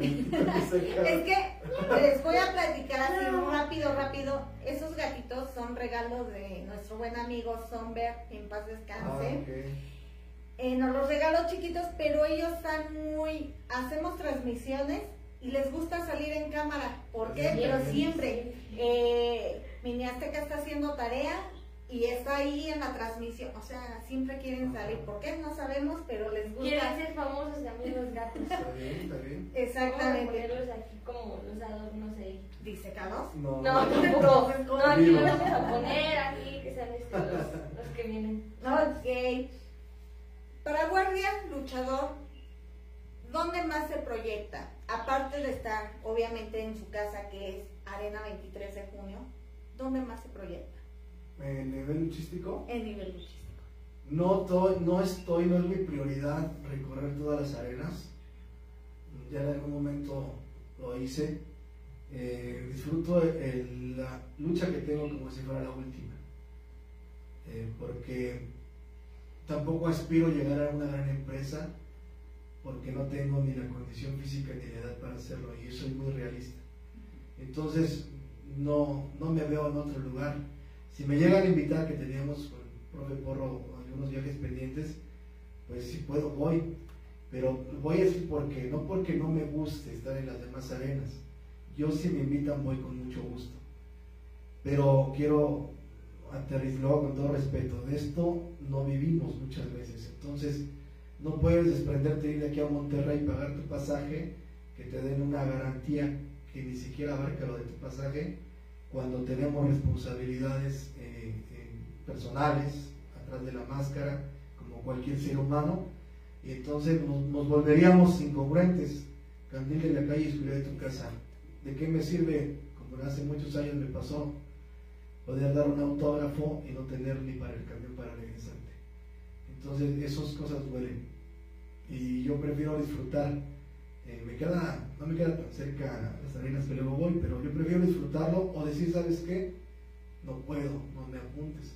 Speaker 3: es [laughs]
Speaker 1: Es que les voy a platicar así rápido, rápido. Esos gatitos son regalos de nuestro buen amigo Somber, en paz
Speaker 3: Ah,
Speaker 1: descanse. Eh, nos los regaló chiquitos, pero ellos están muy... Hacemos transmisiones y les gusta salir en cámara. ¿Por qué?
Speaker 3: Sí,
Speaker 1: Pero siempre. Eh, Mini Azteca está haciendo tarea y está ahí en la transmisión. O sea, siempre quieren salir. ¿Por qué? No sabemos, pero les
Speaker 2: Quieren
Speaker 1: gusta.
Speaker 2: ser famosos también los [laughs] gatos.
Speaker 3: Está bien, está bien.
Speaker 2: Vamos a
Speaker 1: Exactamente.
Speaker 2: ponerlos aquí como los adornos ahí.
Speaker 1: Dice Carlos.
Speaker 3: No,
Speaker 2: No, tampoco. [laughs] No, aquí los vamos a poner aquí, que sean estos los, los que vienen. [laughs]
Speaker 1: Ok. Para guardia, luchador, ¿dónde más se proyecta? Aparte de estar, obviamente, en su casa, que es Arena 23 de junio, ¿dónde más se proyecta?
Speaker 3: En nivel luchístico,
Speaker 1: En nivel luchístico.
Speaker 3: no, to- no estoy, no es mi prioridad recorrer todas las arenas. Ya en algún momento lo hice. Eh, disfruto el- la lucha que tengo como si fuera la última. Eh, porque tampoco aspiro a llegar a una gran empresa porque no tengo ni la condición física ni la edad para hacerlo y soy muy realista. Entonces no, no me veo en otro lugar. Si me llegan a invitar, que teníamos con el profe Porro algunos viajes pendientes, pues si puedo voy. Pero voy a decir por qué, no porque no me guste estar en las demás arenas. Yo si me invitan voy con mucho gusto. Pero quiero aterrizarlo con todo respeto. De esto no vivimos muchas veces. Entonces no puedes desprenderte de ir de aquí a Monterrey y pagar tu pasaje, que te den una garantía que ni siquiera abarca lo de tu pasaje, cuando tenemos responsabilidades eh, eh, personales atrás de la máscara, como cualquier ser humano, y entonces nos, volveríamos incongruentes. Candil de la calle y oscuridad de tu casa. ¿De qué me sirve, como hace muchos años me pasó, poder dar un autógrafo y no tener ni para el camión para regresarte? Entonces, esas cosas duelen. Y yo prefiero disfrutar. eh, me queda, no me queda tan cerca las arenas que luego voy, pero yo prefiero disfrutarlo o decir, ¿sabes qué? No puedo, no me apuntes.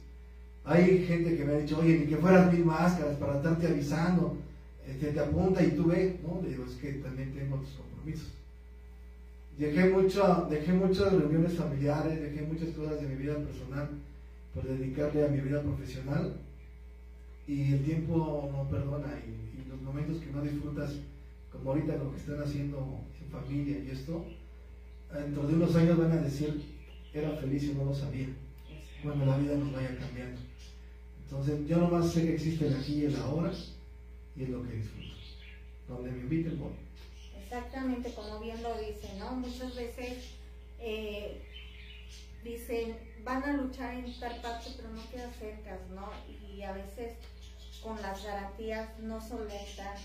Speaker 3: Hay gente que me ha dicho, oye, ni que fueran mil máscaras para estarte avisando, este, te apunta y tú ve, ¿no? Le digo, es que también tengo otros compromisos. Dejé, mucho, dejé muchas reuniones familiares, dejé muchas cosas de mi vida personal por dedicarle a mi vida profesional y el tiempo no perdona y los momentos que no disfrutas, como ahorita lo que están haciendo en familia y esto, dentro de unos años van a decir, era feliz y no lo sabía, cuando la vida nos vaya cambiando. Entonces yo nomás sé que existe el aquí y el ahora y es lo que disfruto. Donde me inviten voy.
Speaker 1: Exactamente, como bien lo dice, ¿no? Muchas veces eh, dicen, van a luchar en tal parte, pero no queda cerca, ¿no? Y a veces con las garantías no solventan,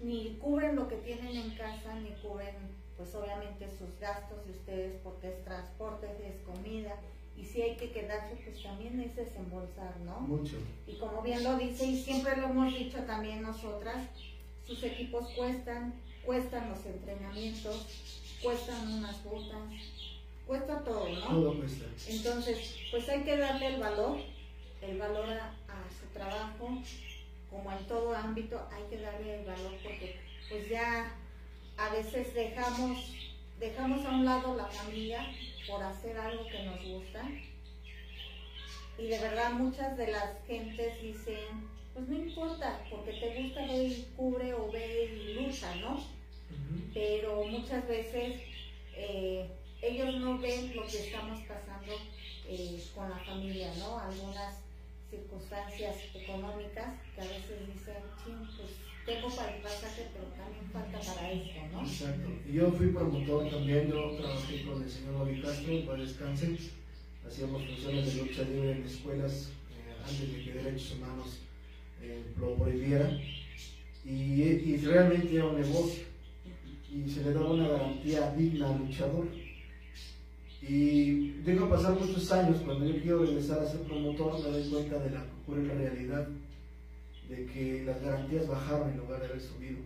Speaker 1: ni cubren lo que tienen en casa, ni cubren, pues obviamente sus gastos de ustedes, porque es transporte, es comida, y si hay que quedarse, pues también es desembolsar, ¿no?
Speaker 3: Mucho.
Speaker 1: Y como bien lo dice, y siempre lo hemos dicho también nosotras, sus equipos cuestan, cuestan los entrenamientos, cuestan unas botas, cuesta todo, ¿no?
Speaker 3: Todo cuesta.
Speaker 1: Entonces, pues hay que darle el valor, el valor a, a su trabajo, como en todo ámbito, hay que darle el valor porque pues ya a veces dejamos, dejamos a un lado la familia por hacer algo que nos gusta. Y de verdad muchas de las gentes dicen, pues no importa, porque te gusta, ve y cubre o ve y lucha, ¿no? Pero muchas veces eh, ellos no ven lo que estamos pasando eh, con la familia, ¿no? Algunas circunstancias económicas que a veces dicen, pues tengo para el pasaje, pero también falta para esto, ¿no?
Speaker 3: Exacto. Y yo fui promotor también, yo trabajé con el señor Bobby Castro para descanse, hacíamos funciones de lucha libre en escuelas eh, antes de que derechos humanos eh, lo prohibiera y, y realmente era un negocio y se le daba una garantía digna al luchador. Y dejo pasar muchos años, cuando yo quiero regresar a ser promotor, me doy cuenta de la cruel realidad de que las garantías bajaron en lugar de haber subido.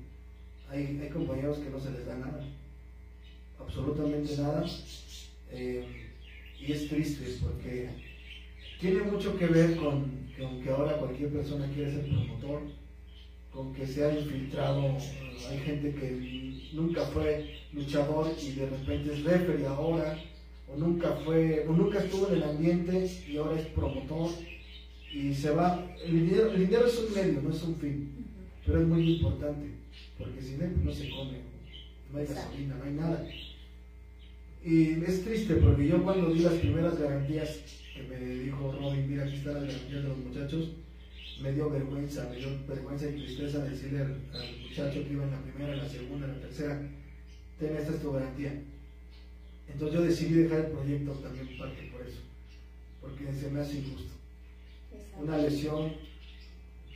Speaker 3: Hay, hay compañeros que no se les da nada, absolutamente nada. Eh, y es triste porque tiene mucho que ver con, que ahora cualquier persona quiere ser promotor, con que se ha infiltrado, hay gente que nunca fue luchador y de repente es referee ahora, o nunca fue, o nunca estuvo en el ambiente y ahora es promotor y se va. El dinero, el dinero es un medio, no es un fin, pero es muy importante, porque sin él no se come, no hay gasolina, no hay nada. Y es triste porque yo cuando di las primeras garantías que me dijo Robin, mira aquí están las garantías de los muchachos, me dio vergüenza, me dio vergüenza y tristeza decirle al, muchacho que iba en la primera, en la segunda, en la tercera, ten esta es tu garantía. Entonces yo decidí dejar el proyecto también parte por eso, porque se me hace injusto. Una lesión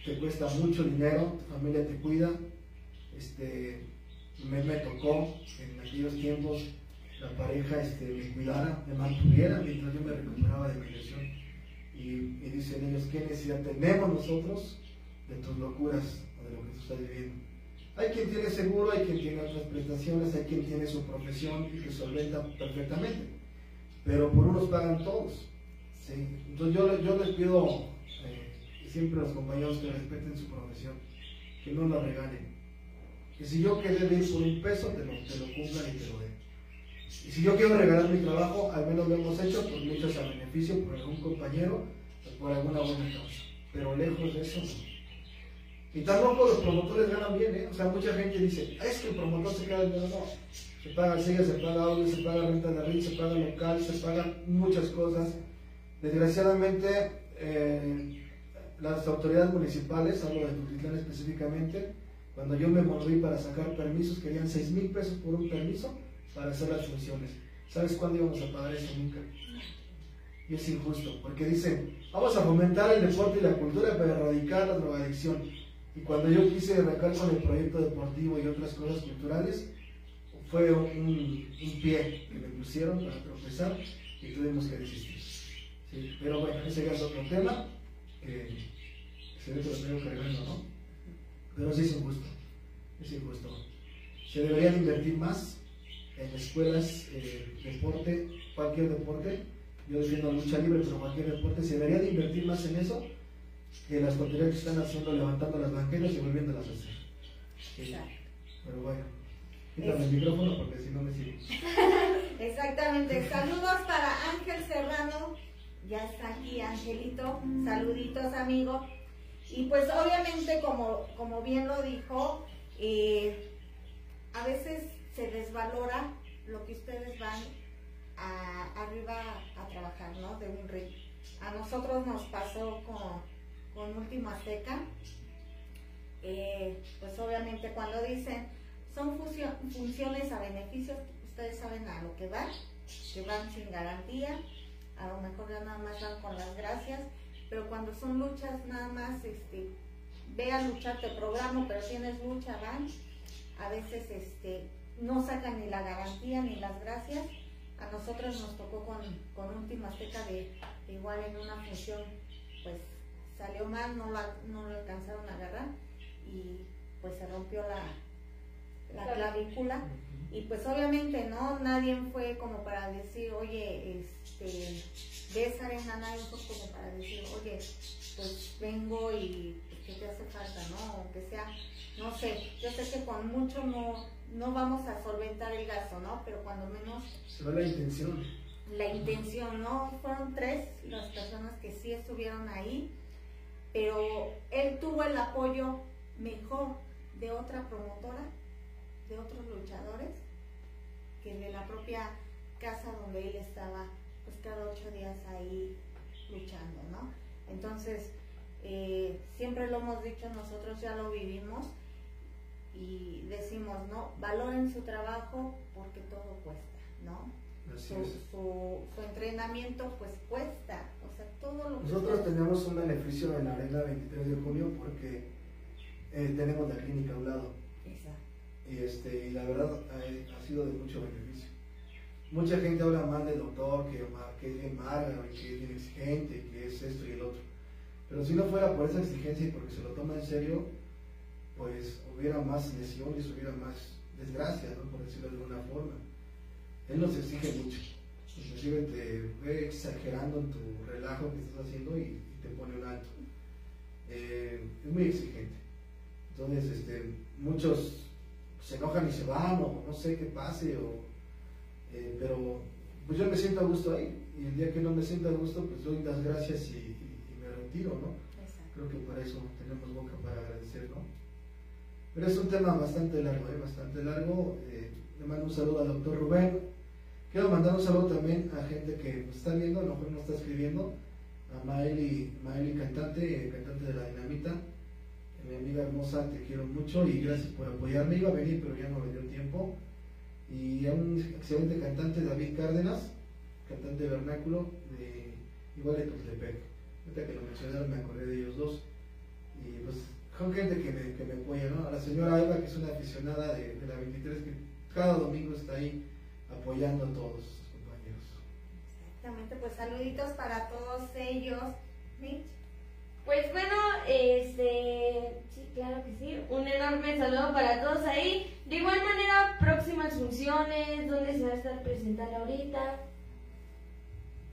Speaker 3: te cuesta mucho dinero, tu familia te cuida, este, me, me tocó en aquellos tiempos la pareja este, me cuidara, me mantuviera mientras yo me recuperaba de mi lesión. Y, dicen ellos, ¿qué necesidad tenemos nosotros de tus locuras o de lo que tú estás viviendo? Hay quien tiene seguro, hay quien tiene otras prestaciones, hay quien tiene su profesión y que solventa perfectamente. Pero por unos pagan todos. Entonces yo, yo les pido eh, siempre a los compañeros que respeten su profesión, que no la regalen. Que si yo quedé bien por un peso, te lo, cumplan y te lo den. Y si yo quiero regalar mi trabajo, al menos lo hemos hecho por muchos a beneficio, por algún compañero o por alguna buena causa. Pero lejos de eso Y tampoco los promotores ganan bien, ¿eh? O sea, mucha gente dice, es que el promotor se queda en no. Se paga silla, se paga audio, se paga renta de red, se paga local, se pagan muchas cosas. Desgraciadamente, eh, las autoridades municipales, hablo de Tutitlán específicamente, cuando yo me moví para sacar permisos, querían 6 mil pesos por un permiso para hacer las funciones. ¿Sabes cuándo íbamos a pagar eso? Nunca. Y es injusto, porque dicen, vamos a fomentar el deporte y la cultura para erradicar la drogadicción. Y cuando yo quise arrancar con el proyecto deportivo y otras cosas culturales, fue un, pie que me pusieron para tropezar y tuvimos que desistir. Pero bueno, ese es otro tema que se ve que lo tengo cargando, ¿no? Pero sí es injusto, es injusto. Se debería invertir más en escuelas, eh, deporte, cualquier deporte. Yo defiendo lucha libre, pero cualquier deporte se debería de invertir más en eso que las tonterías que están haciendo, levantando las banqueras y volviéndolas a hacer. Pero bueno, quítame el micrófono porque si no me sigo. [laughs]
Speaker 1: Exactamente. Saludos para Ángel Serrano. Ya está aquí Angelito. Saluditos, amigo. Y pues obviamente, como, como bien lo dijo, eh, a veces se desvalora lo que ustedes van arriba a trabajar, ¿no? De un ring. A nosotros nos pasó con, con Última Azteca. Eh, pues obviamente cuando dicen son funciones a beneficios, ustedes saben a lo que van, que van sin garantía, a lo mejor ya nada más van con las gracias, pero cuando son luchas nada más, este, ve a luchar, te programo, pero tienes lucha, van, a veces este, no sacan ni la garantía ni las gracias. A nosotros nos tocó con, con Última Azteca de, igual en una función, pues salió mal, no, la, no lo alcanzaron a agarrar y pues se rompió la, la clavícula. Y pues obviamente no, nadie fue como para decir, oye, este, ves arena, nadie fue como para decir, oye, pues vengo y ¿qué te hace falta, no? O que sea, no sé, yo sé que con mucho no, no vamos a solventar el gasto, ¿no? Pero cuando menos
Speaker 3: Se ve la intención.
Speaker 1: la intención, ¿no? Fueron tres las personas que sí estuvieron ahí, pero él tuvo el apoyo mejor de otra promotora, de otros luchadores, que de la propia casa donde él estaba, pues cada ocho días ahí luchando, ¿no? Entonces, eh, siempre lo hemos dicho, nosotros ya lo vivimos y decimos, ¿no? Valoren su trabajo porque todo cuesta, ¿no?
Speaker 3: Así
Speaker 1: su,
Speaker 3: es.
Speaker 1: su, su entrenamiento pues cuesta, o sea, todo lo que
Speaker 3: Nosotros
Speaker 1: usted-
Speaker 3: tenemos un beneficio en la arena 23 de junio porque eh, tenemos la clínica a un lado.
Speaker 1: Exacto.
Speaker 3: Y, este, y la verdad ha, ha sido de mucho beneficio. Mucha gente habla mal del doctor, que, que es bien amarga, que es bien exigente, que es esto y el otro. Pero si no fuera por esa exigencia y porque se lo toma en serio, pues hubiera más lesiones, hubiera más desgracias, ¿no? por decirlo de alguna forma. Él nos exige mucho. Inclusive te ve exagerando en tu relajo que estás haciendo y, y te pone un alto. Eh, es muy exigente. Entonces, este, muchos se enojan y se van, o no sé qué pase, o, eh, pero pues yo me siento a gusto ahí. Y el día que no me siento a gusto, pues doy las gracias y, y- y me retiro, ¿no? Creo que para eso tenemos boca para agradecer, ¿no? Pero es un tema bastante largo, ¿eh? Bastante largo. Eh, le mando un saludo al doctor Rubén. Quiero mandar un saludo también a gente que está viendo, a lo mejor nos está escribiendo. A Maeli, Maeli cantante, cantante de la Dinamita. Mi amiga hermosa, te quiero mucho y gracias por apoyarme. Iba a venir, pero ya no me dio tiempo. Y a un excelente cantante, David Cárdenas, cantante vernáculo, de, igual de Tuxtepec. Ahorita que lo mencionaron me acordé de ellos dos. Y pues son gente que me, que me apoya, ¿no? A la señora Eva, que es una aficionada de, de la 23, que cada domingo está ahí apoyando a todos sus compañeros.
Speaker 1: Exactamente, pues saluditos para todos ellos. Mitch.
Speaker 2: Pues bueno, este, sí, claro que sí, un enorme saludo para todos ahí. De igual manera, próximas funciones, ¿dónde se va a estar presentando ahorita?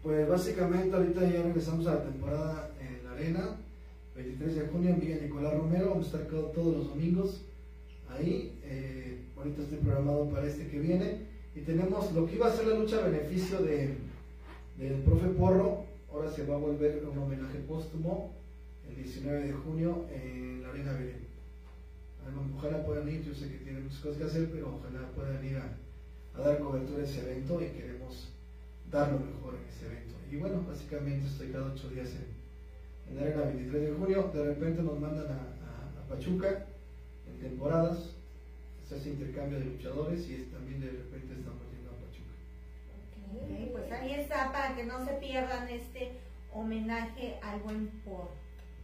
Speaker 3: Pues básicamente ahorita ya regresamos a la temporada en la arena, 23 de junio en Villa Nicolás Romero, vamos a estar todos los domingos ahí, eh, ahorita estoy programado para este que viene y tenemos lo que iba a ser la lucha a beneficio de, del profe Porro, ahora se va a volver un homenaje póstumo el 19 de junio en la arena Belén. Ojalá puedan ir, yo sé que tienen muchas cosas que hacer, pero ojalá puedan ir a, a dar cobertura a ese evento y queremos dar lo mejor en ese evento. Y bueno, básicamente estoy cada ocho días en, en la arena 23 de junio, de repente nos mandan a, a- a Pachuca en temporadas, se hace intercambio de luchadores y es- también de repente estamos yendo a Pachuca.
Speaker 1: Ok, pues ahí está para que no se pierdan este homenaje al buen por.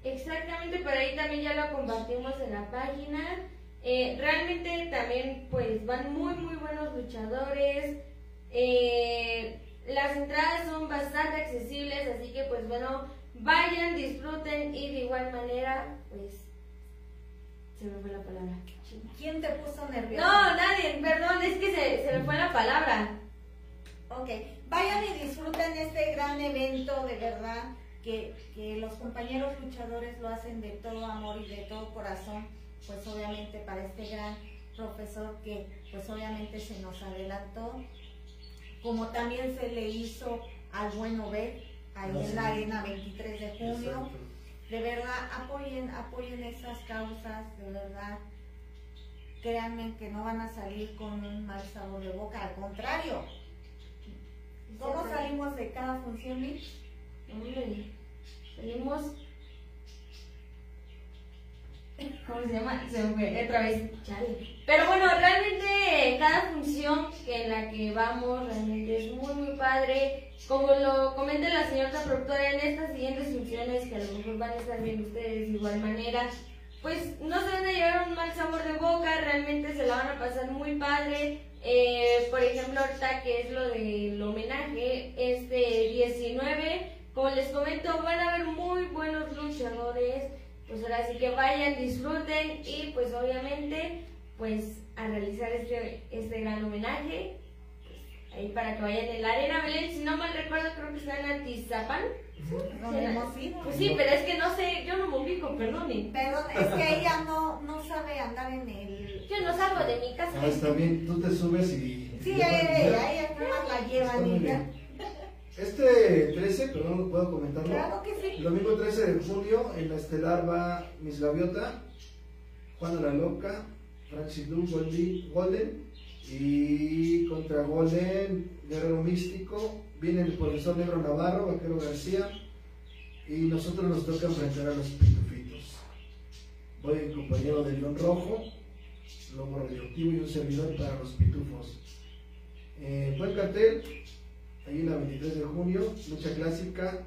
Speaker 2: Exactamente, por ahí también ya lo compartimos en la página. Eh, realmente también pues van muy muy buenos luchadores. Eh, las entradas son bastante accesibles, así que pues bueno, vayan, disfruten y de igual manera pues se me fue la palabra.
Speaker 1: ¿Quién te puso nervioso?
Speaker 2: No, nadie, perdón, es que se, se me fue la palabra.
Speaker 1: Ok, vayan y disfruten este gran evento, de verdad, que, que los compañeros luchadores lo hacen de todo amor y de todo corazón, pues obviamente para este gran profesor que pues obviamente se nos adelantó, como también se le hizo al buen Obed, ahí en la arena 23 de junio.
Speaker 3: Exacto.
Speaker 1: De verdad, apoyen, apoyen esas causas, de verdad. Créanme que no van a salir con un mal sabor de boca, al contrario. ¿Cómo salimos de cada función, Mitch?
Speaker 2: Salimos. ¿Cómo se llama? Se me fue otra vez. Pero bueno, realmente cada función que en la que vamos realmente es muy, muy padre. Como lo comenta la señora productora, en estas siguientes funciones que a lo mejor van a estar viendo ustedes de igual manera, pues no se van a llevar un mal sabor de boca, realmente se la van a pasar muy padre. Eh, por ejemplo, ahorita que es lo del homenaje, este 19, como les comento, van a haber muy buenos luchadores. Pues ahora sí que vayan, disfruten y pues obviamente pues a realizar este, este gran homenaje. Pues, ahí para que vayan en la Arena Belén, si no mal recuerdo creo que está en Atizapán.
Speaker 1: Ido.
Speaker 2: Pues sí, pero es que no sé, yo no me dijo, perdonen.
Speaker 1: Perdón, es que ella no, no sabe andar en el...
Speaker 2: Yo no salgo de mi casa.
Speaker 3: Ah, está bien, tú te subes y...
Speaker 1: Sí, ella, ella, ella nada más la lleva,
Speaker 3: bien. Este 13, pero no puedo comentarlo.
Speaker 1: Claro que
Speaker 3: El
Speaker 1: sí.
Speaker 3: domingo 13 de junio en la estelar va Miss Gaviota, Juana la Loca, Francis Golden y contra Golden, Guerrero Místico. Viene el profesor Negro Navarro, Vaquero García y nosotros nos toca enfrentar a los pitufitos. Voy en compañero de León Rojo, Lobo Radioactivo y un servidor para los pitufos. Eh, buen cartel, ahí en la 23 de junio, mucha clásica,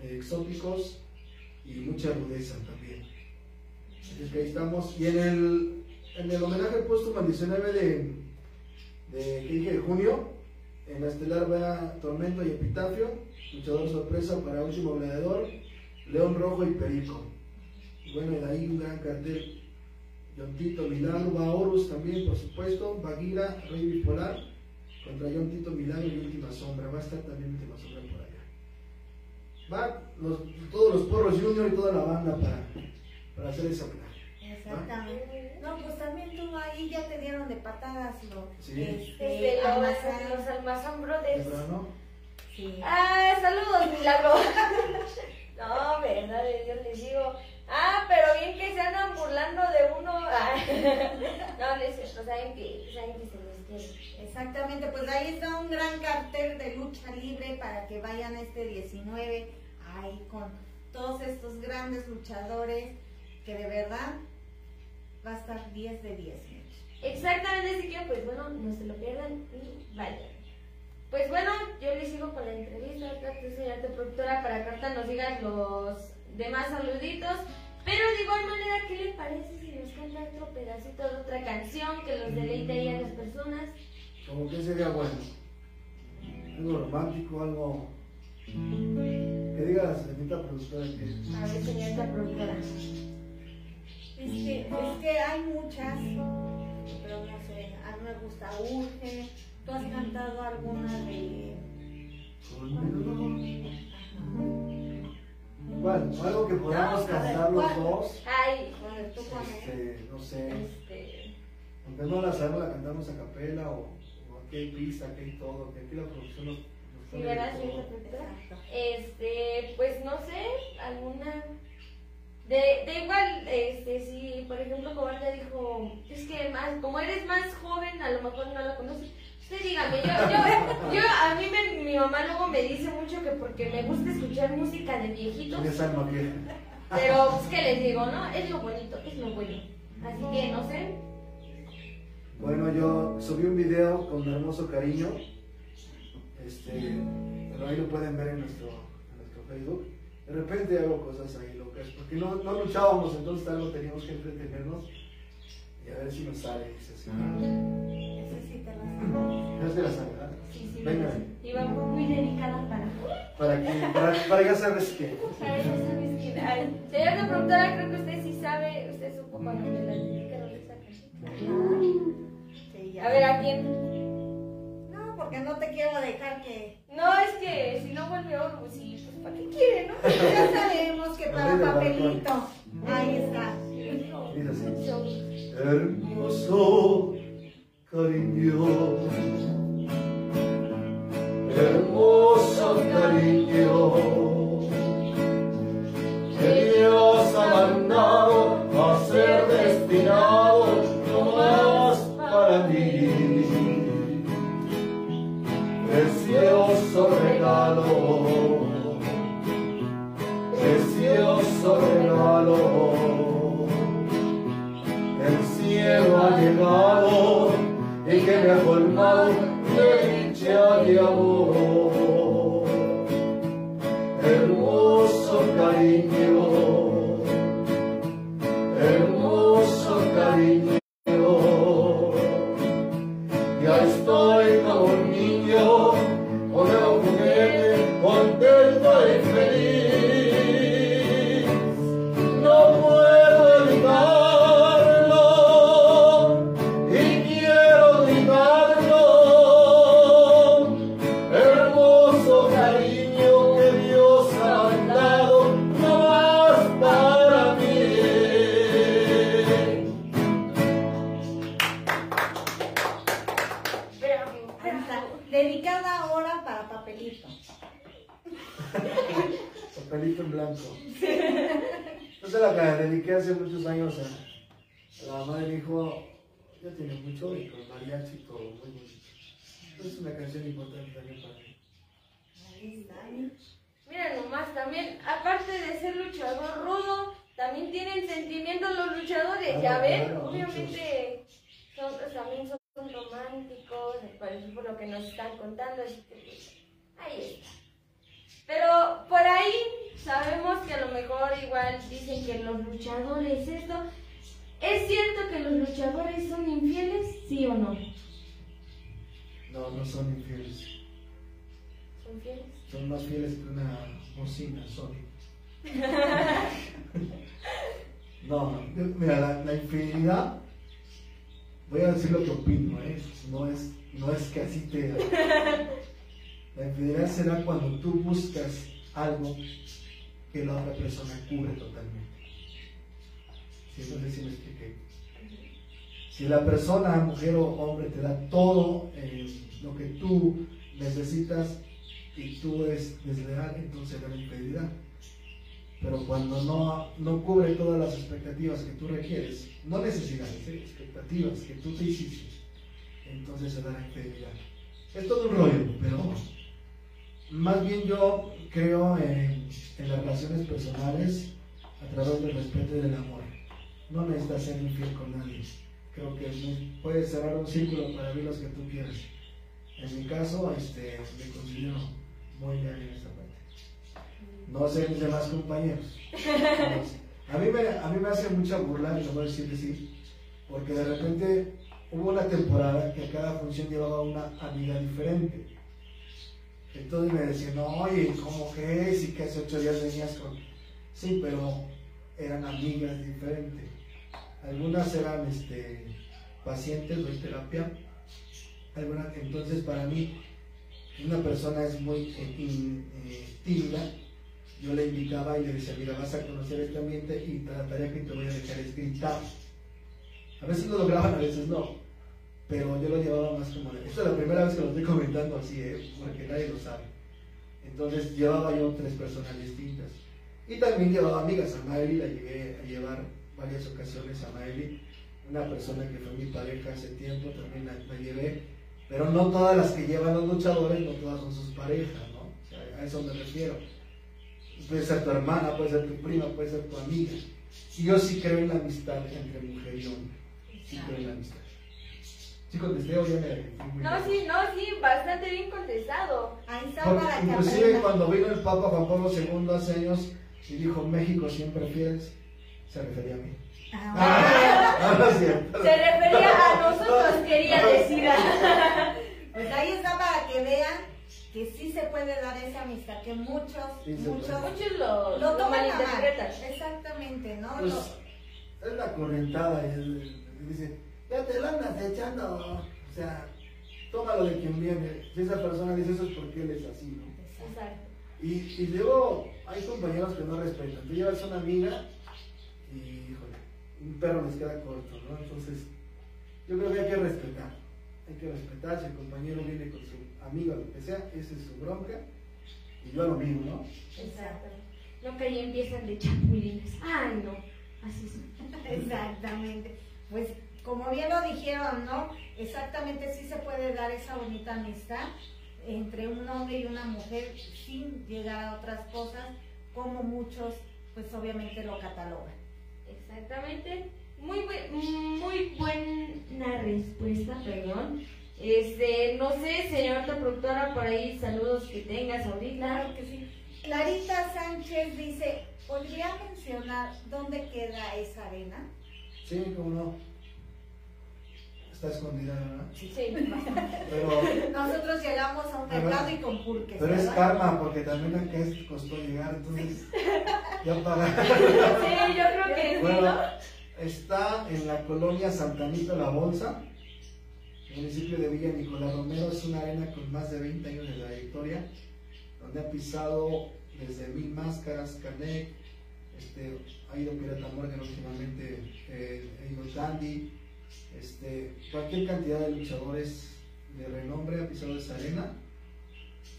Speaker 3: eh, exóticos y mucha rudeza también. Así que ahí estamos. Y en el, en el homenaje póstumo al 19 de, de junio, en la estelar va Tormento y Epitafio, luchador sorpresa para último gladiador, León Rojo y Perico. Y bueno, de ahí un gran cartel. John Tito Milagro, va Horus también, por supuesto, Baguira, Rey Bipolar, contra John Tito Milagro y Última Sombra. Va a estar también Última Sombra por allá. Va todos los porros junior y toda la banda para, para hacer esa homenaje.
Speaker 1: Exactamente. No, pues también tú ahí ya te dieron de patadas lo,
Speaker 3: Sí.
Speaker 1: este,
Speaker 2: Este, los,
Speaker 1: Almazán.
Speaker 2: los Almazán Brothers.
Speaker 1: Sí.
Speaker 2: Ah, saludos, milagro. [laughs] No, verdad de Dios les digo. Ah, pero bien que se andan burlando de uno. Ah. [laughs] No, les cierto, saben que, saben que se les quiere.
Speaker 1: Exactamente, pues ahí está un gran cartel de lucha libre para que vayan este 19 ahí con todos estos grandes luchadores que de verdad va a estar 10 de 10. Mitch.
Speaker 2: Exactamente, así que pues bueno, no se lo pierdan y vayan. Pues bueno, yo les sigo con la entrevista, señorita productora, para que ahorita nos digan los demás saluditos. Pero de igual manera, ¿qué le parece si nos canta otro pedacito de otra canción que los deleite ahí a las personas?
Speaker 3: Como que sería bueno. Algo romántico, algo. Que diga la señorita productora que.
Speaker 2: A ver, señorita productora.
Speaker 1: Es que, es que hay muchas, pero no sé, a mí me gusta Urge. ¿Tú has cantado alguna de...?
Speaker 3: Bueno, algo que podamos
Speaker 1: No, a ver,
Speaker 3: cantar los
Speaker 1: ¿cuál?
Speaker 3: dos.
Speaker 2: Ay,
Speaker 1: A ver, tú pones.
Speaker 3: Este, no sé.
Speaker 2: este.
Speaker 3: Aunque no la sabemos, la cantamos a capela o, o aquí hay pista, aquí hay todo, que aquí la producción nos, nos
Speaker 2: Sí, ¿verdad?
Speaker 1: Exacto.
Speaker 2: Este, pues no sé, alguna. De, de igual, este, si por ejemplo Cobarde dijo, es que más, como eres más joven, a lo mejor no la conoces. Usted dígame, yo, yo, yo, a mí me- mi mamá luego me dice mucho que porque me gusta escuchar música de viejitos,
Speaker 3: Tienes alma vieja.
Speaker 2: pero pues que les digo, ¿no? Es lo bonito, es lo bueno. Así que no sé.
Speaker 3: Bueno, yo subí un video con hermoso cariño. Este, pero ahí lo pueden ver en nuestro, en nuestro Facebook. De repente hago cosas ahí locas, porque no, no luchábamos, entonces algo teníamos que entretenernos y a ver si nos sale. Dice así.
Speaker 1: Esa sí te la.
Speaker 3: Ya se la ¿verdad?
Speaker 2: Sí, sí.
Speaker 3: Venga,
Speaker 2: Iba muy dedicada para.
Speaker 3: para que, para, para ya sabes que.
Speaker 2: Ay, no sabes quién. Ay, señora productora, creo que usted sí sabe, usted supo cuando me la dedicaron esa cajita.
Speaker 1: Ya.
Speaker 2: A ver, ¿a quién?
Speaker 1: No, porque no te quiero dejar que...
Speaker 2: No, es que si no vuelve y pues ¿para qué quiere, no?
Speaker 1: Ya sabemos que para papelito. Ahí está.
Speaker 3: Hermoso cariño, hermoso cariño, que Dios ha mandado a ser destinado no más para mí. Precioso regalo, el cielo ha llegado y que me ha colmado de dicha y amor. Hermoso cariño, hace muchos años a, la mi hijo, ya tiene mucho y con mariachi todo, muy bonito. Es una canción importante también para mí.
Speaker 1: Ahí está.
Speaker 2: Mira nomás, también, aparte de ser luchador rudo, también tienen sentimientos los luchadores,
Speaker 3: Claro,
Speaker 2: ya ven,
Speaker 3: claro,
Speaker 2: obviamente son, pues, también son, románticos, por lo que nos están contando, así que pues, ahí está. Pero por ahí sabemos que a lo mejor igual dicen que los luchadores esto, ¿es cierto que los luchadores son infieles? ¿Sí o no?
Speaker 3: No, no son infieles.
Speaker 2: ¿Son fieles?
Speaker 3: Son más fieles que una bocina Sony. [laughs] No, mira, la, la infidelidad, voy a decir lo que opino, ¿eh? no, es, no es que así te... [laughs] La infidelidad será cuando tú buscas algo que la otra persona cubre totalmente. ¿Sí? No sé si me expliqué. Si la persona, mujer o hombre, te da todo eh, lo que tú necesitas y tú eres desleal, entonces la infidelidad. Pero cuando no, no cubre todas las expectativas que tú requieres, no necesidades, ¿eh? expectativas que tú te hiciste, entonces se da la infidelidad. Es todo un rollo, pero más bien yo creo en, en las relaciones personales a través del respeto y del amor. No necesitas ser infiel con nadie. Creo que puedes cerrar un círculo para vivir los que tú quieras. En mi caso, este, me considero muy bien en esta parte. No sé mis demás compañeros. [laughs] A mí, me, a mí me hace mucha burla, y lo voy a decir sí, porque de repente hubo una temporada que a cada función llevaba una amiga diferente. Entonces me decían, oye, ¿cómo crees? Y que hace ocho días venías con... Sí, pero eran amigas diferentes. Algunas eran este, pacientes de terapia. Algunas, entonces para mí, una persona es muy eh, eh, tímida. Yo le invitaba y le decía, mira, vas a conocer este ambiente y la tarea que te voy a dejar es gritar. A veces lo lograban, a veces no. Pero yo lo llevaba más como... Esta es la primera vez que lo estoy comentando así, ¿eh? porque nadie lo sabe. Entonces llevaba yo tres personas distintas. Y también llevaba amigas. A Maeli la llegué a llevar varias ocasiones a Maeli, una persona que fue mi pareja hace tiempo, también la, la llevé. Pero no todas las que llevan los luchadores, no todas son sus parejas, ¿no? O sea, a eso me refiero. Puede ser tu hermana, puede ser tu prima, puede ser tu amiga. Y yo sí creo en la amistad entre mujer y hombre. Sí creo en la amistad. Sí contesté o ya me fui muy
Speaker 2: No, sí, no, sí, bastante bien contestado.
Speaker 1: Ahí está
Speaker 3: Porque
Speaker 1: para que
Speaker 3: inclusive cuando vino el Papa Juan Pablo II hace años y dijo México siempre fieles, se refería a mí.
Speaker 1: Ah,
Speaker 3: Ah, no, [laughs] no es cierto.
Speaker 2: Se refería a nosotros, quería [laughs] decir. [laughs]
Speaker 1: Pues ahí está para que vean que sí se puede dar esa amistad, que muchos,
Speaker 3: Sí
Speaker 1: muchos.
Speaker 2: Muchos lo,
Speaker 1: lo
Speaker 2: lo
Speaker 1: toman a mal.
Speaker 2: malinterpretan.
Speaker 1: Exactamente, ¿no?
Speaker 3: Pues
Speaker 1: Lo-
Speaker 3: es la correntada y él él dice, ya te la andas echando. O sea, tómalo de quien viene. Si esa persona dice eso es porque él es así, ¿no?
Speaker 2: Exacto.
Speaker 3: Y, y luego hay compañeros que no respetan. Tú llevas una amiga y, híjole, un perro les queda corto, ¿no? Entonces, yo creo que hay que respetar. Hay que respetar. Si el compañero viene con su amigo, lo que sea, esa es su bronca. Y yo a lo mismo, ¿no?
Speaker 2: Exacto. No que ahí empiezan de chapulines. Ay, no. Así es. [laughs]
Speaker 1: Exactamente. Pues como bien lo dijeron, ¿no? Exactamente sí se puede dar esa bonita amistad entre un hombre y una mujer sin llegar a otras cosas, como muchos pues obviamente lo catalogan.
Speaker 2: Exactamente. Muy, buen- muy buena respuesta, perdón. Este, no sé, señorita productora, por ahí saludos que tengas ahorita.
Speaker 1: Claro que sí. Clarita Sánchez dice, ¿podría mencionar dónde queda esa arena?
Speaker 3: Sí, cómo no. Está escondida, ¿verdad?
Speaker 2: Sí.
Speaker 3: Pero, [laughs]
Speaker 1: Nosotros llegamos a un mercado y con pulques.
Speaker 3: pero es karma, porque también acá es- costó llegar, entonces ya pagaron. [laughs]
Speaker 2: Sí, yo creo que
Speaker 3: Bueno,
Speaker 2: ¿no?
Speaker 3: está en la colonia Santa Anita La Bolsa, municipio de Villa Nicolás Romero. Es una arena con más de 20 años de trayectoria, donde ha pisado desde Mil Máscaras, Canek, este, ha ido Pirata Morgan últimamente, eh, ha ido Dandy, este, cualquier cantidad de luchadores de renombre ha pisado esa arena.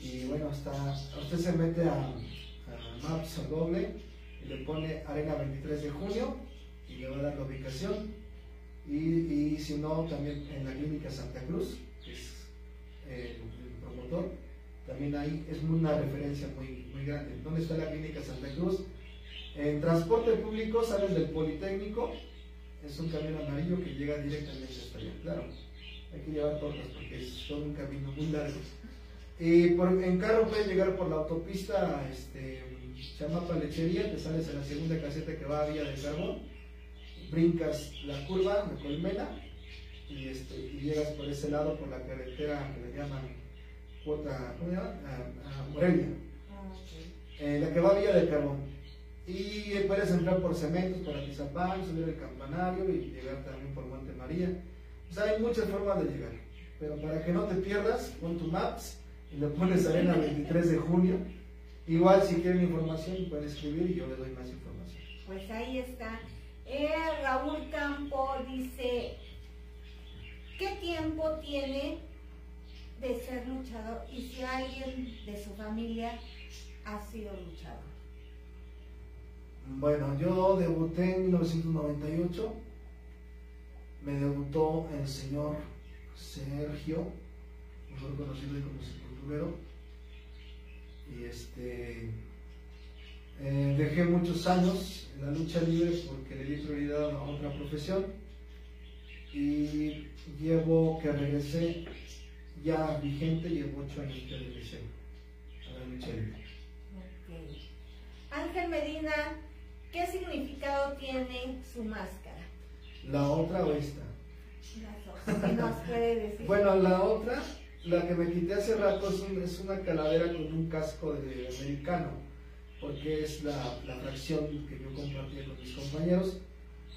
Speaker 3: Y bueno, hasta usted se mete a, a Maps o Google y le pone Arena 23 de junio y le va a dar la ubicación. Y, y si no, también en la clínica Santa Cruz, que es eh, el, promotor, también ahí es una referencia muy, muy grande. ¿Dónde está la clínica Santa Cruz? En transporte público sales del Politécnico, es un camión amarillo que llega directamente hasta allá. Claro, hay que llevar tortas porque es todo un camino muy largo. Y por- en carro puedes llegar por la autopista este, Chamapa Lechería, te sales a la segunda caseta que va a Villa del Carbón, brincas la curva de Colmena y, este, y llegas por ese lado por la carretera que le llaman Puerta, ¿cómo se llama? A, a Morelia, eh, la que va a Villa del Carbón. Y puedes entrar por Cementos, por Atizapán, subir el campanario y llegar también por Monte María. O sea, hay muchas formas de llegar. Pero para que no te pierdas, pon tu Maps y le pones Arena 23 de junio. Igual si quieren información pueden escribir y yo les doy más información.
Speaker 1: Pues ahí está. Eh, Raúl Campo dice, ¿qué tiempo tiene de ser luchador y si alguien de su familia ha sido luchador?
Speaker 3: Bueno, yo debuté en 1998. Me debutó el señor Sergio, mejor conocido como Sepulturero. Y este. eh, dejé muchos años en la lucha libre porque le di prioridad a otra profesión. Y llevo que regresé ya vigente, llevo ocho años que regresé a la lucha libre.
Speaker 1: Ok. Ángel Medina, ¿qué significado tiene su máscara?
Speaker 3: La otra o esta.
Speaker 1: Las dos. ¿Qué nos puede decir?
Speaker 3: Bueno, la otra, la que me quité hace rato, es, un- es una calavera con un casco de americano, porque es la, la fracción que yo compartí con mis compañeros.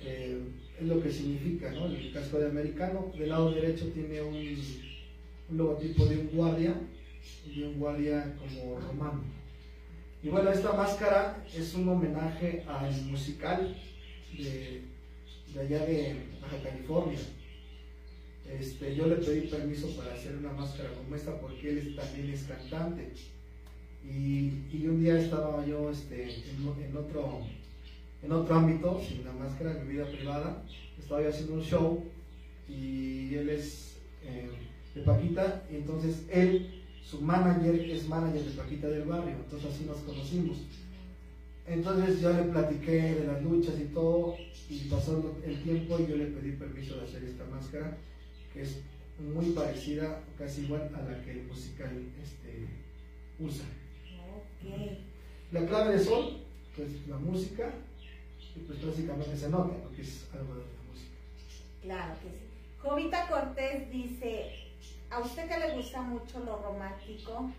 Speaker 3: eh, es lo que significa, ¿no? El casco de americano. Del lado derecho tiene un, un logotipo de un guardia, y un guardia como romano. Y bueno, esta máscara es un homenaje al musical de, allá de Baja California. Este, yo le pedí permiso para hacer una máscara como esta porque él también es cantante. Y, un día estaba yo este, en otro, en otro ámbito, sin la máscara, en mi vida privada. Estaba yo haciendo un show y él es eh, de Paquita. Y entonces él, su manager, es manager de Paquita del barrio. Entonces así nos conocimos. Entonces yo le platiqué de las luchas y todo, y pasó el tiempo y yo le pedí permiso de hacer esta máscara, que es muy parecida, casi igual a la que el musical este, usa. La clave de sol, pues la música, y pues básicamente se nota, porque es algo de la música.
Speaker 1: Claro que sí. Jovita Cortés dice, a usted que le gusta mucho lo romántico,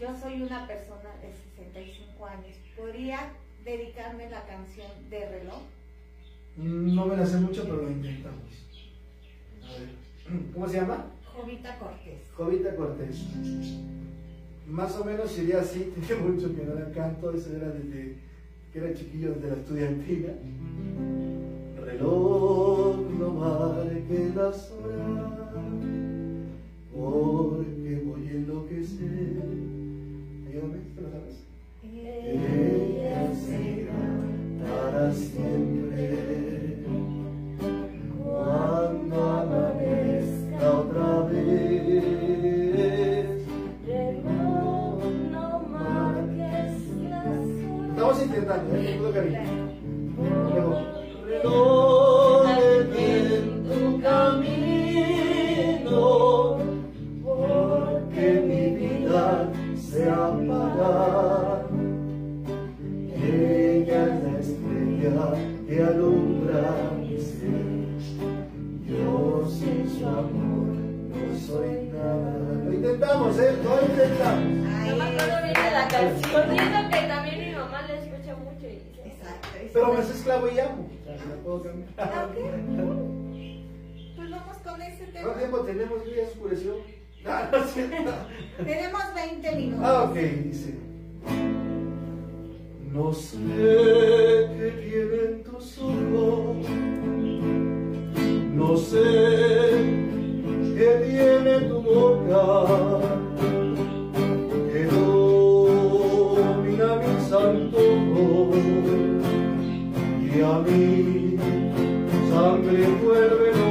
Speaker 1: yo soy una persona de 65 años, ¿podría dedicarme la canción de reloj?
Speaker 3: No me la sé mucho, pero lo intentamos. A ver, [clears throat] ¿cómo se llama?
Speaker 1: Jovita Cortés.
Speaker 3: Jovita Cortés. Más o menos sería así, [laughs] tiene mucho que no la canto, eso era desde que era chiquillo desde la estudiantina. Reloj no marque las horas, porque voy a enloquecer. Ayúdame, ¿te lo sabes? Ella será para siempre. Esclavo y amo. O sea, la puedo cambiar.
Speaker 1: Ah, ok. Pues vamos con ese
Speaker 3: ¿Cuánto
Speaker 1: tema.
Speaker 3: tiempo tenemos? Ya oscureció. [laughs] No, no cierto.
Speaker 1: Tenemos 20 minutos.
Speaker 3: Ah, ok, dice. No sé qué tienen tus ojos, no sé qué tiene tu boca, y a mí sangre vuelve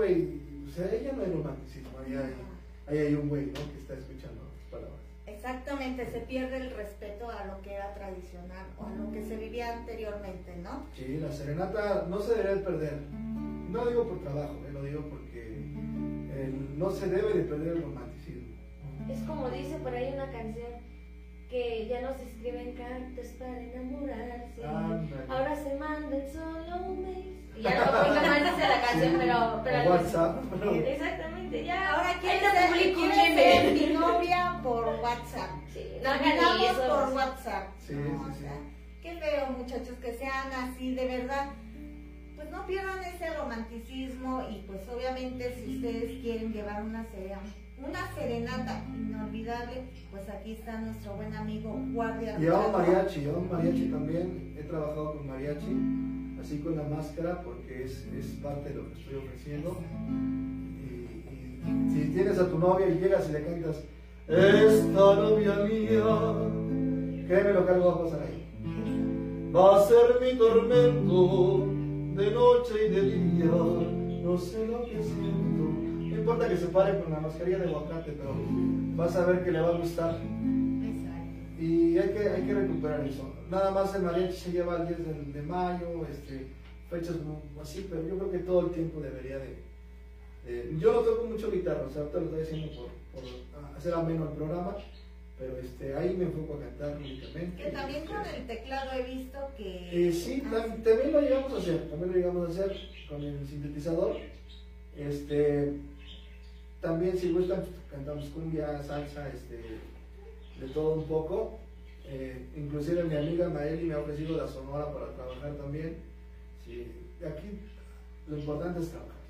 Speaker 3: güey? O sea, no hay romanticismo. Ahí hay, ahí hay un güey, ¿no? Que está escuchando palabras.
Speaker 1: exactamente se pierde el respeto a lo que era tradicional o a lo que se vivía anteriormente, ¿no?
Speaker 3: Sí, la serenata no se debe de perder. No digo por trabajo, eh, lo digo porque eh, no se debe de perder el romanticismo.
Speaker 2: Es como dice por ahí una canción que ya no se escriben cartas para enamorarse. Ahora se mandan solo mails. Y ya no me más dice la canción,
Speaker 3: Sí.
Speaker 2: pero,
Speaker 3: WhatsApp.
Speaker 2: Exactamente, ya.
Speaker 1: Ahora ser,
Speaker 2: publica un meme.
Speaker 1: mi novia por WhatsApp.
Speaker 2: Sí, no
Speaker 1: Terminamos por WhatsApp.
Speaker 3: Sí,
Speaker 1: ¿no?
Speaker 3: sí,
Speaker 1: O
Speaker 3: sí.
Speaker 1: sea, qué feo, muchachos, que sean así, de verdad. Pues no pierdan ese romanticismo y pues obviamente si ustedes quieren llevar una serenata, una serenata inolvidable, pues aquí está nuestro buen amigo Guardia.
Speaker 3: Llevamos mariachi, llevamos mariachi también. He trabajado con mariachi, así con la máscara, porque es, es parte de lo que estoy ofreciendo. Y, si tienes a tu novia y llegas y le cantas, esta novia mía, créeme lo que algo va a pasar ahí. Va a ser mi tormento de noche y de día, no sé lo que siento. No importa que se pare con la mascarilla de aguacate, pero vas a ver que le va a gustar. Y hay que, hay que recuperar eso. Nada más el mariachi se lleva el 10 de, de mayo, este, fechas así, pero yo creo que todo el tiempo debería de... de- yo no toco mucho guitarra, o sea, ahorita lo estoy haciendo por, por hacer ameno el programa, pero este, ahí me enfoco a cantar únicamente.
Speaker 1: Que también con el teclado he visto que...
Speaker 3: Eh, sí, tam- también lo llegamos a hacer, también lo llegamos a hacer con el sintetizador. Este, también si gustan, cantamos cumbia, salsa, este, de todo un poco. Eh, inclusive mi amiga Maeli me ha ofrecido la sonora para trabajar también. Sí, aquí lo importante es trabajar.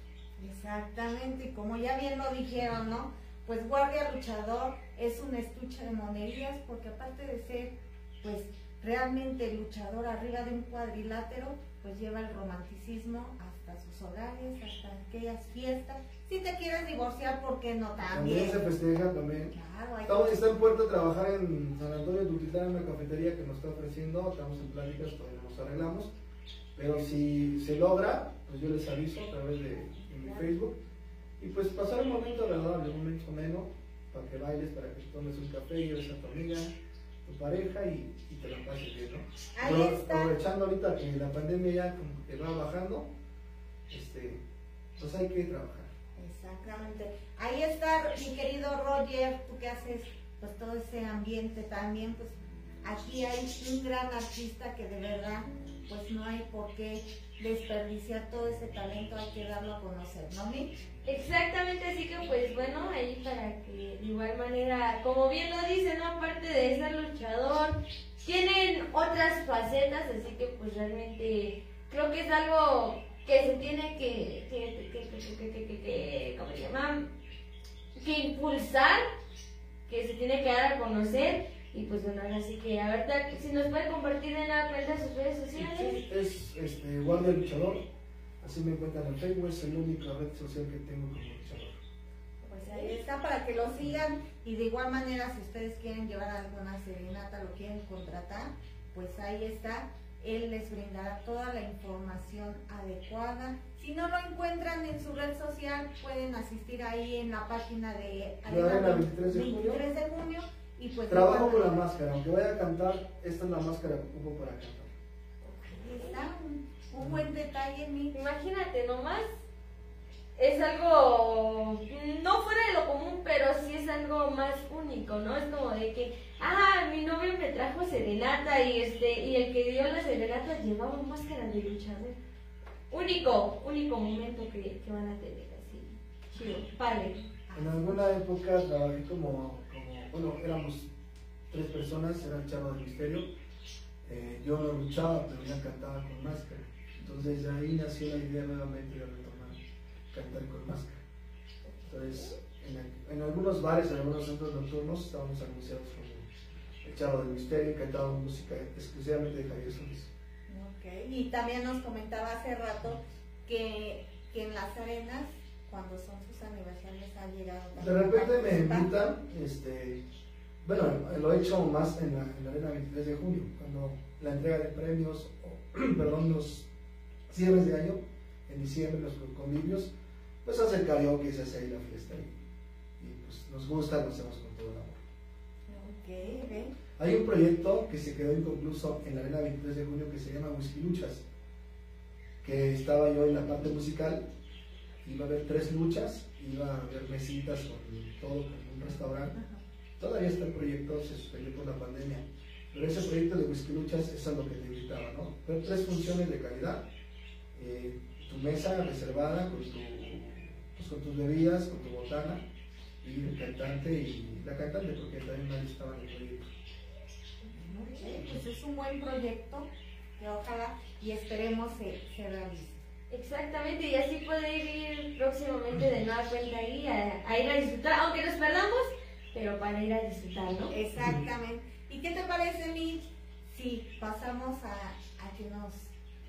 Speaker 1: Exactamente, y como ya bien lo dijeron, ¿no? Pues guardia luchador es un estuche de monerías porque aparte de ser, pues realmente luchador arriba de un cuadrilátero, pues lleva el romanticismo hasta sus hogares, hasta aquellas fiestas. Si te quieres divorciar, ¿por qué no
Speaker 3: También
Speaker 1: también?
Speaker 3: se festeja también.
Speaker 1: Claro, hay
Speaker 3: Estamos,
Speaker 1: que-
Speaker 3: está en puerta de trabajar en San Antonio Tultitlán, en una cafetería que nos está ofreciendo, estamos en pláticas, todavía no nos arreglamos, pero si se logra, pues yo les aviso a través de, mi Facebook, y pues pasar un momento agradable, un momento ameno, para que bailes, para que tomes un café, lleves a tu amiga, tu pareja y, y te la pases bien, ¿no?
Speaker 1: Ahí
Speaker 3: Pero
Speaker 1: está.
Speaker 3: Aprovechando ahorita que la pandemia ya como que va bajando, este, pues hay que trabajar.
Speaker 1: Exactamente. Ahí está mi querido Roger, tú que haces pues todo ese ambiente también, pues aquí hay un gran artista que de verdad pues no hay por qué desperdiciar todo ese talento, hay que darlo a conocer, ¿no, Mitch?
Speaker 2: Exactamente, así que pues bueno, ahí para que de igual manera, como bien lo dice, ¿no? Aparte de ser luchador, tienen otras facetas, así que pues realmente creo que es algo que se tiene que, que, que, que, que, que, que ¿cómo se llama? Que impulsar, que se tiene que dar a conocer. Y pues bueno, ahora sí que, a ver, si nos puede compartir en la cuenta de sus redes sociales.
Speaker 3: Sí, es este, Guardia Luchador. Así me encuentran en Facebook, es la única red social que tengo como luchador.
Speaker 1: Pues ahí está para que lo sigan y de igual manera si ustedes quieren llevar alguna serenata, lo quieren contratar, pues ahí está. Él les brindará toda la información adecuada. Si no lo encuentran en su red social, pueden asistir ahí en la página de
Speaker 3: La Arena 23 de junio.
Speaker 1: 23 de junio y pues
Speaker 3: Trabajo con la máscara, aunque vaya a cantar, esta es la máscara que ocupo para cantar.
Speaker 1: Está un, un buen detalle, mi
Speaker 2: Imagínate nomás, es algo mm, no fuera de lo común, pero sí es algo más único, ¿no? Es como de que, ah, mi novio me trajo serenata y este y el que dio la serenata llevaba máscara de luchador. Único, único momento que, que van a tener así. Chido, padre.
Speaker 3: En alguna época trabajé como, como bueno, éramos tres personas, era el chavo del misterio. Eh, yo no luchaba, pero ya cantaba con máscara. Entonces ahí nació la idea nuevamente de retomar cantar con máscara. Entonces, en, en algunos bares, en algunos centros nocturnos, estábamos anunciados el chavo del misterio y cantábamos música exclusivamente de Javier Solís.
Speaker 1: Ok, Y también nos comentaba hace rato que, que en las arenas, cuando son sus aniversarios, ha llegado.
Speaker 3: De repente me invitan, este, bueno, lo he hecho más en la, en la arena 23 de junio, cuando la entrega de premios, o, [clears throat] perdón, los cierres de año, en diciembre, los convivios, pues hace el karaoke, se hace ahí la fiesta y, y, pues nos gusta, lo hacemos con todo el amor. Hay un proyecto que se quedó inconcluso en la arena 23 de junio que se llama Whisky Luchas, que estaba yo en la parte musical, iba a haber tres luchas, iba a haber mesitas con todo, como un restaurante. Todavía está el proyecto, se suspendió por la pandemia. Pero ese proyecto de Whisky Luchas es a lo que te invitaba, ¿no? Ver tres funciones de calidad. eh, tu mesa reservada con, tu, pues, con tus bebidas, con tu botana, y el cantante y la cantante, porque también nadie estaba en el proyecto.
Speaker 1: Ok, Pues es un buen proyecto que ojalá y esperemos se, se realice.
Speaker 2: Exactamente, y así poder ir próximamente de nueva cuenta ahí a, a ir a disfrutar, aunque nos perdamos, pero para ir a disfrutar, ¿no?
Speaker 1: Exactamente. ¿Y qué te parece, Mitch, si pasamos a, a que nos,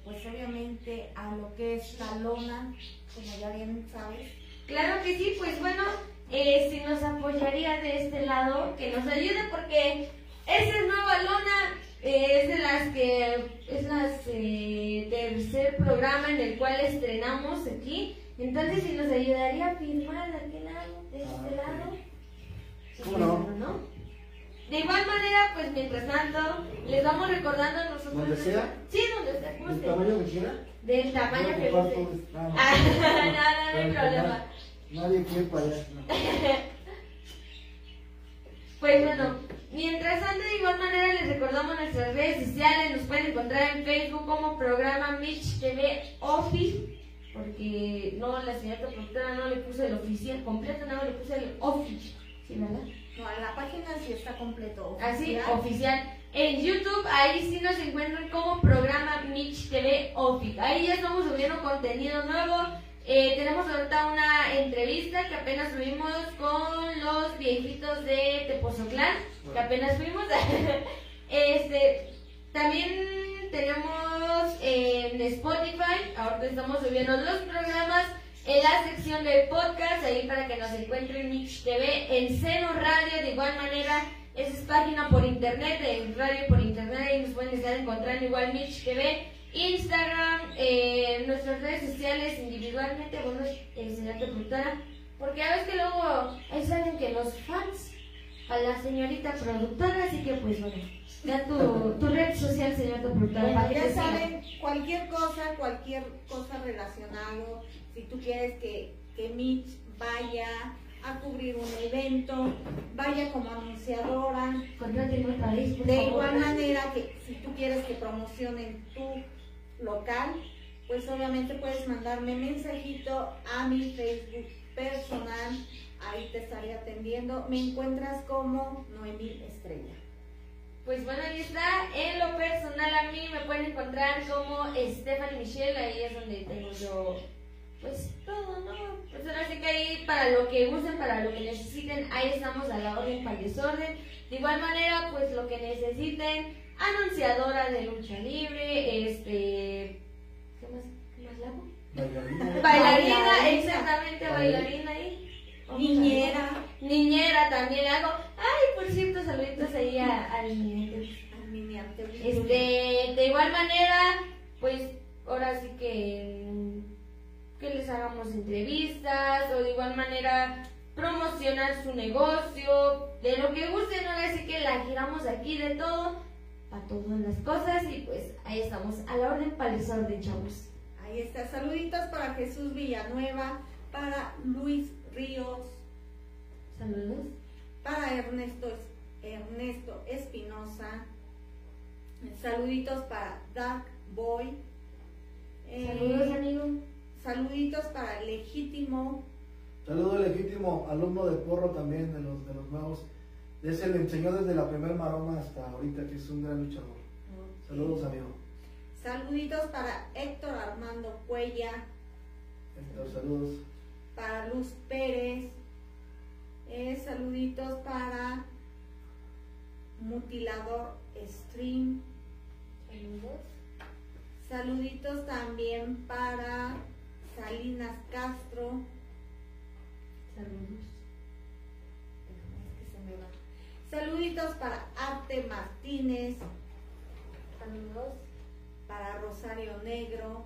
Speaker 1: pues obviamente a lo que es la lona, como ya bien sabes?
Speaker 2: Claro que sí, pues bueno, eh, si nos apoyaría de este lado, que nos ayude porque esa es nueva lona, eh, es de las que es las eh, tercer programa en el cual estrenamos aquí. Entonces, si nos ayudaría a firmar de aquel lado, de este
Speaker 3: Ah,
Speaker 2: lado.
Speaker 3: ¿Cómo no?
Speaker 2: ¿no? De igual manera, pues mientras tanto, les vamos recordando a nosotros.
Speaker 3: ¿Donde sea?
Speaker 2: Sí, donde sea.
Speaker 3: ¿El
Speaker 2: guste.
Speaker 3: tamaño que quiera?
Speaker 2: Del tamaño que guste. [laughs]
Speaker 3: este- ah,
Speaker 2: no, no, no hay problema.
Speaker 3: Na- Nadie quiere no. [laughs]
Speaker 2: Pues bueno, mientras tanto, de igual manera les recordamos nuestras redes sociales. Nos pueden encontrar en Facebook como programa Mitch TV Office. Porque no, la señora productora no le puso el oficial completo, nada más le puse el Office. ¿Sí, verdad?
Speaker 1: No, en la página sí está completo.
Speaker 2: Así,
Speaker 1: oficial.
Speaker 2: oficial. En YouTube, ahí sí nos encuentran como programa Mitch TV Office. Ahí ya estamos subiendo contenido nuevo. Eh, tenemos ahorita una entrevista que apenas subimos con los viejitos de Tepozoclán, que apenas fuimos. [laughs] este, también tenemos en Spotify, ahorita estamos subiendo los programas en la sección de podcast, ahí para que nos encuentren Mix TV, en Seno Radio, de igual manera, esa es página por internet, en radio por internet, ahí nos pueden estar encontrando igual Mix TV, Instagram, eh, nuestras redes sociales individualmente, bueno, eh, señora productora, porque a veces que luego ahí saben que los fans a la señorita productora, así que pues bueno, da tu, tu red social, señorita productora.
Speaker 1: Bueno,
Speaker 2: para que
Speaker 1: ya saben, cualquier cosa, cualquier cosa relacionado, si tú quieres que, que Mitch vaya a cubrir un evento, vaya como anunciadora, de igual manera que si tú quieres que promocionen tu local, pues obviamente puedes mandarme mensajito a mi Facebook personal, ahí te estaré atendiendo. Me encuentras como Noemí Estrella.
Speaker 2: Pues bueno, ahí está. En lo personal a mí me pueden encontrar como Stephanie Michelle, ahí es donde tengo yo pues todo, ¿no? Pues ahora sí que ahí para lo que usen, para lo que necesiten, ahí estamos a la orden para el desorden. De igual manera, pues lo que necesiten, anunciadora de lucha libre, este, ¿qué más, qué más le hago?
Speaker 3: Bailarina.
Speaker 2: Bailarina, exactamente, bailarina ahí.
Speaker 1: Niñera.
Speaker 2: Niñera también le hago. Ay, por cierto, saluditos ahí a,
Speaker 1: a.
Speaker 2: Este, de igual manera, pues ahora sí que, que les hagamos entrevistas o de igual manera promocionar su negocio, de lo que gusten, ahora sí que la giramos aquí de todo, para todas las cosas y pues ahí estamos, a la orden para el desorden, chavos.
Speaker 1: Ahí está. Saluditos para Jesús Villanueva, para Luis Ríos,
Speaker 2: Saludos.
Speaker 1: para Ernesto, Ernesto Espinosa. Saluditos para Dark Boy. Eh,
Speaker 2: Saludos, amigo.
Speaker 1: saluditos para Legítimo.
Speaker 3: Saludo legítimo, alumno de porro también, de los, de los nuevos. Ese le enseñó desde la primer maroma hasta ahorita, que es un gran luchador. Saludos, amigo.
Speaker 1: Saluditos para Héctor Armando Cuella,
Speaker 3: Héctor, saludos.
Speaker 1: para Luz Pérez. Eh, saluditos para Mutilador Stream.
Speaker 2: Saludos.
Speaker 1: Saluditos también para Salinas Castro.
Speaker 2: Saludos.
Speaker 1: Saluditos para Arte Martínez,
Speaker 2: Saludos.
Speaker 1: para Rosario Negro.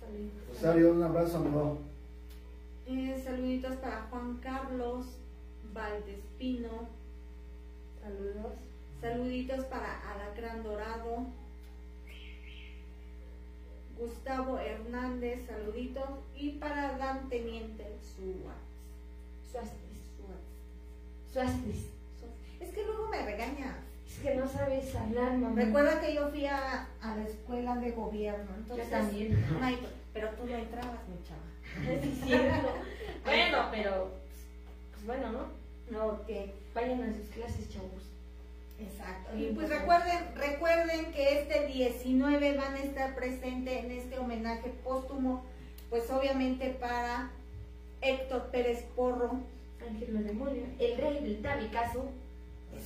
Speaker 2: Saludos.
Speaker 3: Rosario, un abrazo, amigo.
Speaker 1: Eh, saluditos para Juan Carlos Valdespino.
Speaker 2: Saludos.
Speaker 1: Saluditos para Alacrán Dorado. Gustavo Hernández, saluditos. Y para Dan Teniente Suárez.
Speaker 2: Suastis.
Speaker 1: Suárez. Es que luego me regaña.
Speaker 2: Es que no sabes hablar, mamá.
Speaker 1: Recuerda que yo fui a, a la escuela de gobierno. Entonces,
Speaker 2: Yo también.
Speaker 1: pero tú no entrabas, mi chava. [laughs]
Speaker 2: Sí, cierto. bueno, pero. Pues bueno, ¿no?
Speaker 1: No, que
Speaker 2: Vayan a sus clases, chavos.
Speaker 1: Exacto. Y pues recuerden, recuerden que este 19 van a estar presentes en este homenaje póstumo, pues obviamente para Héctor Pérez Porro.
Speaker 2: Ángel Demonio, el rey del tabicazo.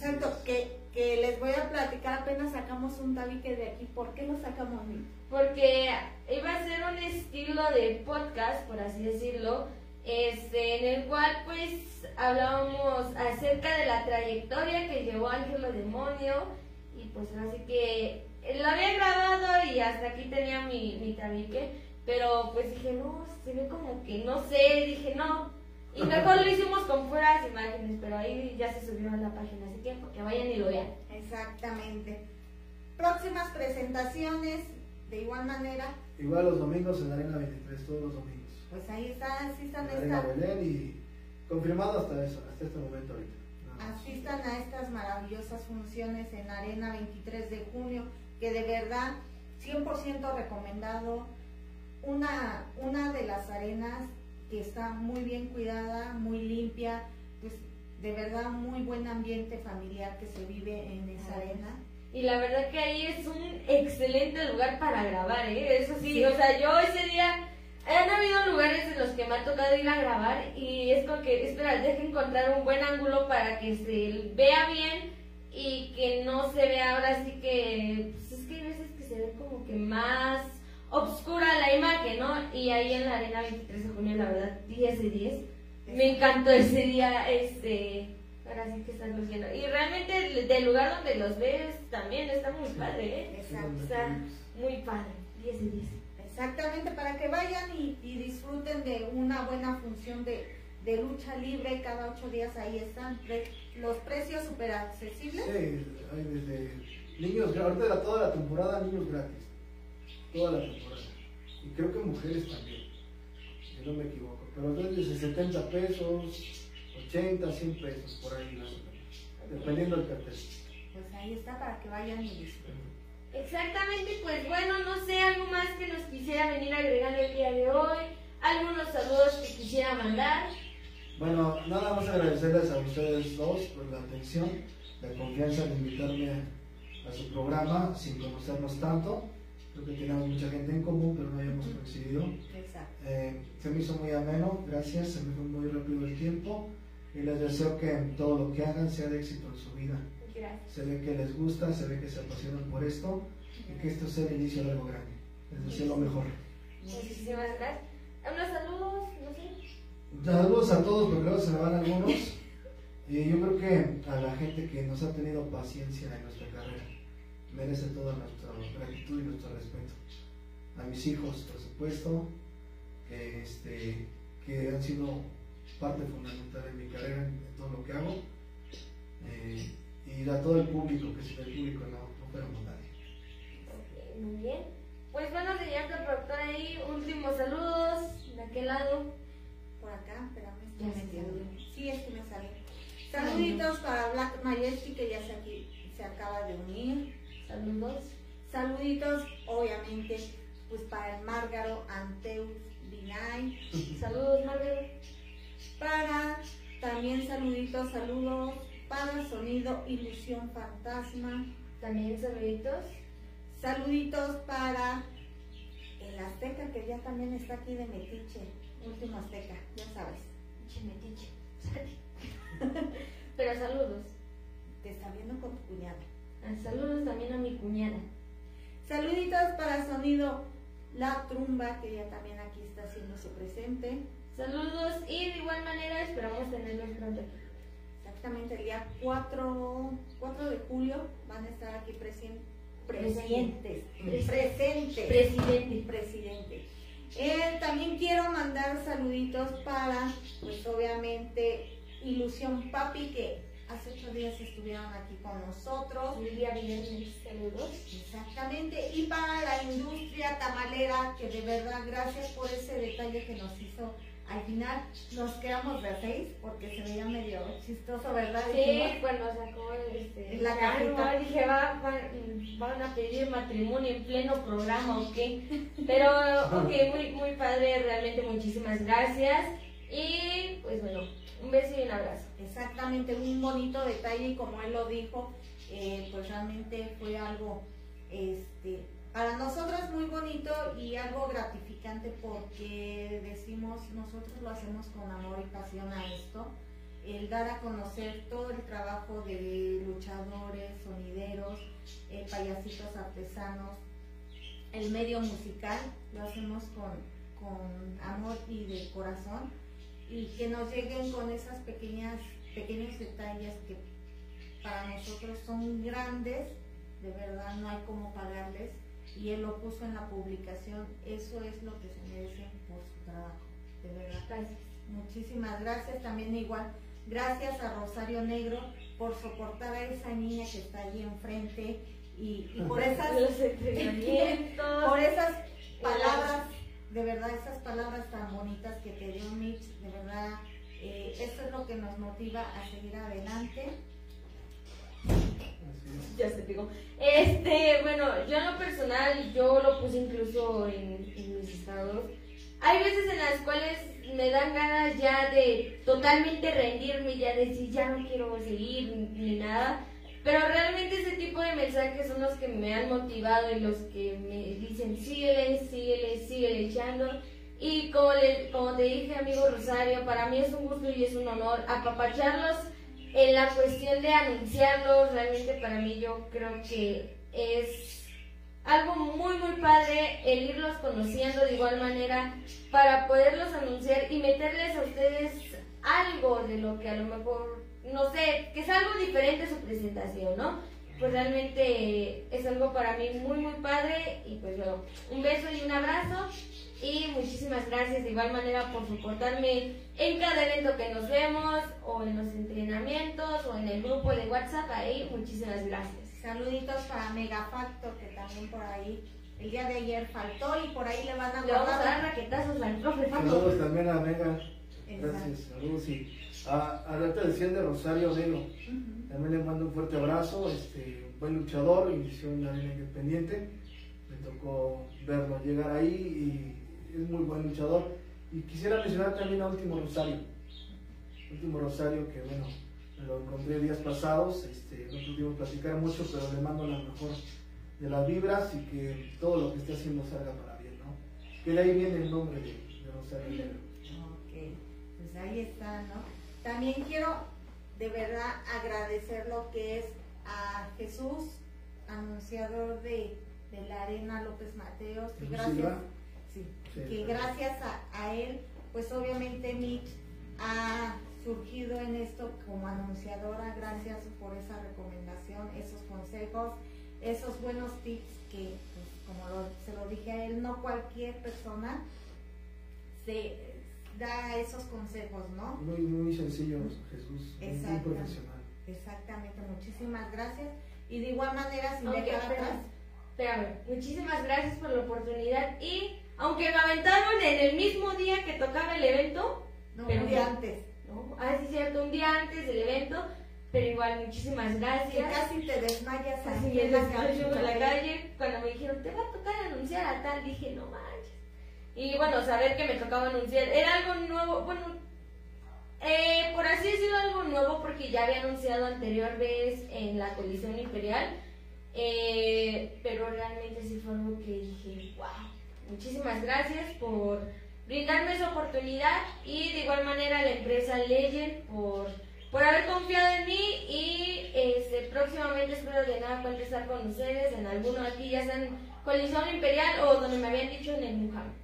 Speaker 1: Exacto, que, que les voy a platicar, apenas sacamos un tabique de aquí. ¿Por qué lo sacamos?
Speaker 2: Porque iba a ser un estilo de podcast, por así decirlo, este, en el cual pues hablábamos acerca de la trayectoria que llevó Ángel Demonio y pues así que lo había grabado y hasta aquí tenía mi, mi tabique, pero pues dije, no, se ve como que no sé, dije, no. Y mejor lo hicimos con puras imágenes, pero ahí ya se subió a la página, así que que vayan y lo vean.
Speaker 1: Exactamente. Próximas presentaciones, de igual manera,
Speaker 3: Igual los domingos en la Arena 23, todos los domingos.
Speaker 1: pues ahí está, asistan a esta
Speaker 3: Belén y confirmado hasta eso, hasta este momento ahorita.
Speaker 1: Asistan a estas maravillosas funciones en Arena 23 de junio, que de verdad 100% recomendado. Una, una de las arenas que está muy bien cuidada, muy limpia, pues de verdad muy buen ambiente familiar que se vive en esa arena.
Speaker 2: Y la verdad que ahí es un excelente lugar para grabar, ¿eh? Eso sí,
Speaker 1: Sí.
Speaker 2: o sea, yo ese día... Han habido lugares en los que me ha tocado ir a grabar y es como que, espera, deja encontrar un buen ángulo para que se vea bien y que no se vea ahora sí que... Pues es que hay veces que se ve como que más obscura la imagen, ¿no? Y ahí en la arena 23 de junio, la verdad, 10 de 10. Me encantó ese día, este, ahora sí que están luciendo. Y realmente el- del lugar donde los ves también está muy padre, ¿eh?
Speaker 1: Exacto.
Speaker 2: Está muy padre, 10 de 10.
Speaker 1: Exactamente, para que vayan y, y disfruten de una buena función de, de lucha libre, cada ocho días ahí están. Pre- los precios súper accesibles.
Speaker 3: Sí, hay desde niños, ahorita toda la temporada niños gratis. Toda la temporada. Y creo que mujeres también, si no me equivoco. Pero desde 70 pesos, 80, 100 pesos, por ahí más o menos. Dependiendo del cartel.
Speaker 1: Pues ahí está para que vayan y disfruten.
Speaker 2: Exactamente, pues bueno, no sé, algo más que nos quisiera venir agregando el día de hoy, algunos saludos que quisiera mandar.
Speaker 3: Bueno, nada más agradecerles a ustedes dos por la atención, la confianza de invitarme a su programa sin conocernos tanto. Creo que tenemos mucha gente en común, pero no habíamos coincidido.
Speaker 1: Exacto.
Speaker 3: Eh, se me hizo muy ameno, gracias, se me fue muy rápido el tiempo y les deseo que todo lo que hagan sea de éxito en su vida.
Speaker 2: Gracias.
Speaker 3: Se ve que les gusta, se ve que se apasionan por esto y que esto sea el inicio de algo grande. Les deseo lo mejor.
Speaker 2: Muchísimas gracias. Unos saludos, no sé.
Speaker 3: Saludos a todos, porque luego se me van algunos. Y yo creo que a la gente que nos ha tenido paciencia en nuestra merece toda nuestra gratitud y nuestro respeto. A mis hijos, por supuesto, que, este, que han sido parte fundamental en mi carrera, en todo lo que hago. Eh, y a todo el público, que sin el público no, no fuéramos nadie.
Speaker 2: Muy bien. Pues bueno, señor productor ahí, últimos saludos de aquel lado.
Speaker 1: Por acá, espérame,
Speaker 2: Ya
Speaker 1: me
Speaker 2: se
Speaker 1: entiendo. Sí, es que me sale. Saluditos para Black Majesty que ya se, aquí, se acaba de unir.
Speaker 2: Saludos.
Speaker 1: Saluditos, obviamente, pues para el Márgaro Anteus Binay.
Speaker 2: Saludos, Margaret.
Speaker 1: Para también saluditos, saludos para Sonido Ilusión Fantasma.
Speaker 2: También saluditos.
Speaker 1: Saluditos para el Azteca que ya también está aquí de Metiche. Último Azteca, ya sabes.
Speaker 2: Chimetiche. [laughs] Pero saludos.
Speaker 1: Te está viendo con tu cuñada.
Speaker 2: Saludos también a mi cuñada.
Speaker 1: Saluditos para Sonido La Trumba que ya también aquí está haciéndose presente.
Speaker 2: Saludos y de igual manera esperamos tenerlos pronto aquí.
Speaker 1: Exactamente el día 4, 4 de julio van a estar aquí presien-
Speaker 2: Presentes. Presidente.
Speaker 1: presidente. Eh, también quiero mandar saluditos para, pues obviamente, Ilusión Papi, que hace ocho días estuvieron aquí con nosotros.
Speaker 2: Silvia Viernes, saludos.
Speaker 1: Exactamente. Y para la industria tamalera, que de verdad, gracias por ese detalle que nos hizo. Al final nos quedamos de seis porque se veía medio chistoso, ¿verdad?
Speaker 2: Sí,
Speaker 1: Dijimos,
Speaker 2: cuando sacó este,
Speaker 1: La cajita.
Speaker 2: dije, va, va- van a pedir matrimonio en pleno programa, ¿ok? Pero, ok, muy, muy padre, realmente muchísimas gracias. Y, pues bueno, un beso y un abrazo.
Speaker 1: Exactamente, un bonito detalle y como él lo dijo, eh, pues realmente fue algo, este, para nosotros muy bonito y algo gratificante porque decimos, nosotros lo hacemos con amor y pasión a esto, el dar a conocer todo el trabajo de luchadores, sonideros, eh, payasitos artesanos, el medio musical, lo hacemos con, con amor y de corazón y que nos lleguen con esas pequeñas pequeños detalles que para nosotros son grandes, de verdad no hay cómo pagarles y él lo puso en la publicación, eso es lo que se merecen por su trabajo, de verdad.
Speaker 2: Gracias.
Speaker 1: Muchísimas gracias, también igual, gracias a Rosario Negro por soportar a esa niña que está allí enfrente y, y por esas [laughs] por esas palabras, de verdad, esas palabras tan bonitas que te dio Mitch, de verdad, eh, eso es lo que nos motiva a seguir adelante.
Speaker 2: Ya se pegó. Este, bueno, yo en lo personal, yo lo puse incluso en, en mis estados. Hay veces en las cuales me dan ganas ya de totalmente rendirme, ya decir, ya no quiero seguir ni nada. Pero realmente ese tipo de mensajes son los que me han motivado y los que me dicen, síguele, síguele, síguele echando. Y como, le, como te dije, amigo Rosario, para mí es un gusto y es un honor apapacharlos en la cuestión de anunciarlos, realmente para mí yo creo que es algo muy muy padre el irlos conociendo de igual manera para poderlos anunciar y meterles a ustedes algo de lo que a lo mejor, no sé, que es algo diferente su presentación, ¿no? Pues realmente es algo para mí muy muy padre y pues bueno, un beso y un abrazo y muchísimas gracias de igual manera por soportarme en cada evento que nos vemos o en los entrenamientos o en el grupo de WhatsApp ahí, muchísimas gracias.
Speaker 1: Saluditos para Megafactor, que también por ahí el día de ayer faltó y por ahí le van a
Speaker 2: Le vamos a dar
Speaker 1: guardar.
Speaker 2: raquetazos al profe.
Speaker 3: Saludos también a Mega. Gracias, saludos. Y a, a la de Rosario Negro.
Speaker 1: Ujú.
Speaker 3: También le mando un fuerte abrazo. Este, buen luchador, inició en la arena independiente, me tocó verlo llegar ahí y es muy buen luchador. Y quisiera mencionar también a Último Rosario, Último Rosario que bueno, lo encontré días pasados, este, no pudimos platicar mucho, pero le mando la mejor de las vibras y que todo lo que esté haciendo salga para bien, ¿no? Que de ahí viene el nombre de, Rosario.
Speaker 1: Ok, pues ahí está, ¿no? También quiero de verdad agradecer lo que es a Jesús, anunciador de, de la Arena López Mateos, gracias,
Speaker 3: Silva.
Speaker 1: sí,
Speaker 3: Sí.
Speaker 1: que gracias a, a él, pues obviamente Mitch ha surgido en esto como anunciadora, gracias por esa recomendación, esos consejos, esos buenos tips que, pues, como lo- se lo dije a él, no cualquier persona se da esos consejos, ¿no?
Speaker 3: Muy, muy sencillo, Jesús, muy profesional.
Speaker 1: Exactamente, muchísimas gracias. Y de igual manera, sin
Speaker 2: Aunque,
Speaker 1: dejar atrás,
Speaker 2: espérame, muchísimas gracias por la oportunidad y aunque me aventaron en el mismo día que tocaba el evento,
Speaker 1: no,
Speaker 2: Pero
Speaker 1: un día antes,
Speaker 2: ¿no? Ah, sí, cierto, un día antes del evento, pero igual muchísimas
Speaker 1: que
Speaker 2: gracias.
Speaker 1: casi te desmayas
Speaker 2: me
Speaker 1: en la
Speaker 2: desmayo en la
Speaker 1: calle.
Speaker 2: calle cuando me dijeron, te va a tocar anunciar a tal, dije, no manches. Y bueno, saber que me tocaba anunciar era algo nuevo, bueno, eh, por así decirlo, algo nuevo porque ya había anunciado anterior vez en la colisión imperial, eh, pero realmente sí fue algo que dije, wow, muchísimas gracias por brindarme esa oportunidad y de igual manera a la empresa Legend por, por haber confiado en mí y este, próximamente espero de nada cuenta estar con ustedes en alguno aquí, ya sea en colisión imperial o donde me habían dicho en el Muhammad.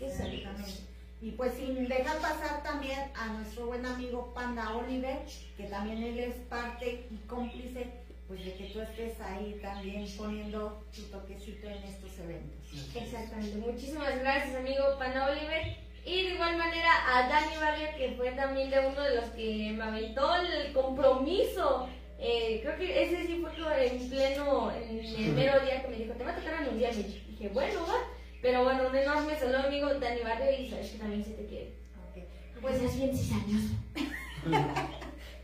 Speaker 1: Exactamente. Y pues sin dejar pasar también a nuestro buen amigo Panda Oliver, que también él es parte y cómplice pues de que tú estés ahí también poniendo tu toquecito en estos eventos.
Speaker 2: Exactamente. Muchísimas gracias, amigo Pana Oliver. Y de igual manera a Dani Barrio, que fue también de uno de los que me aventó el compromiso. Eh, creo que ese sí fue como en pleno, en el mero día que me dijo, te va a tocar anunciar, Mitch. Dije, bueno, va. Pero bueno, un enorme saludo, amigo Dani Barrio, y sabes que también se te quiere.
Speaker 1: Ok.
Speaker 2: Pues es bien cizañoso.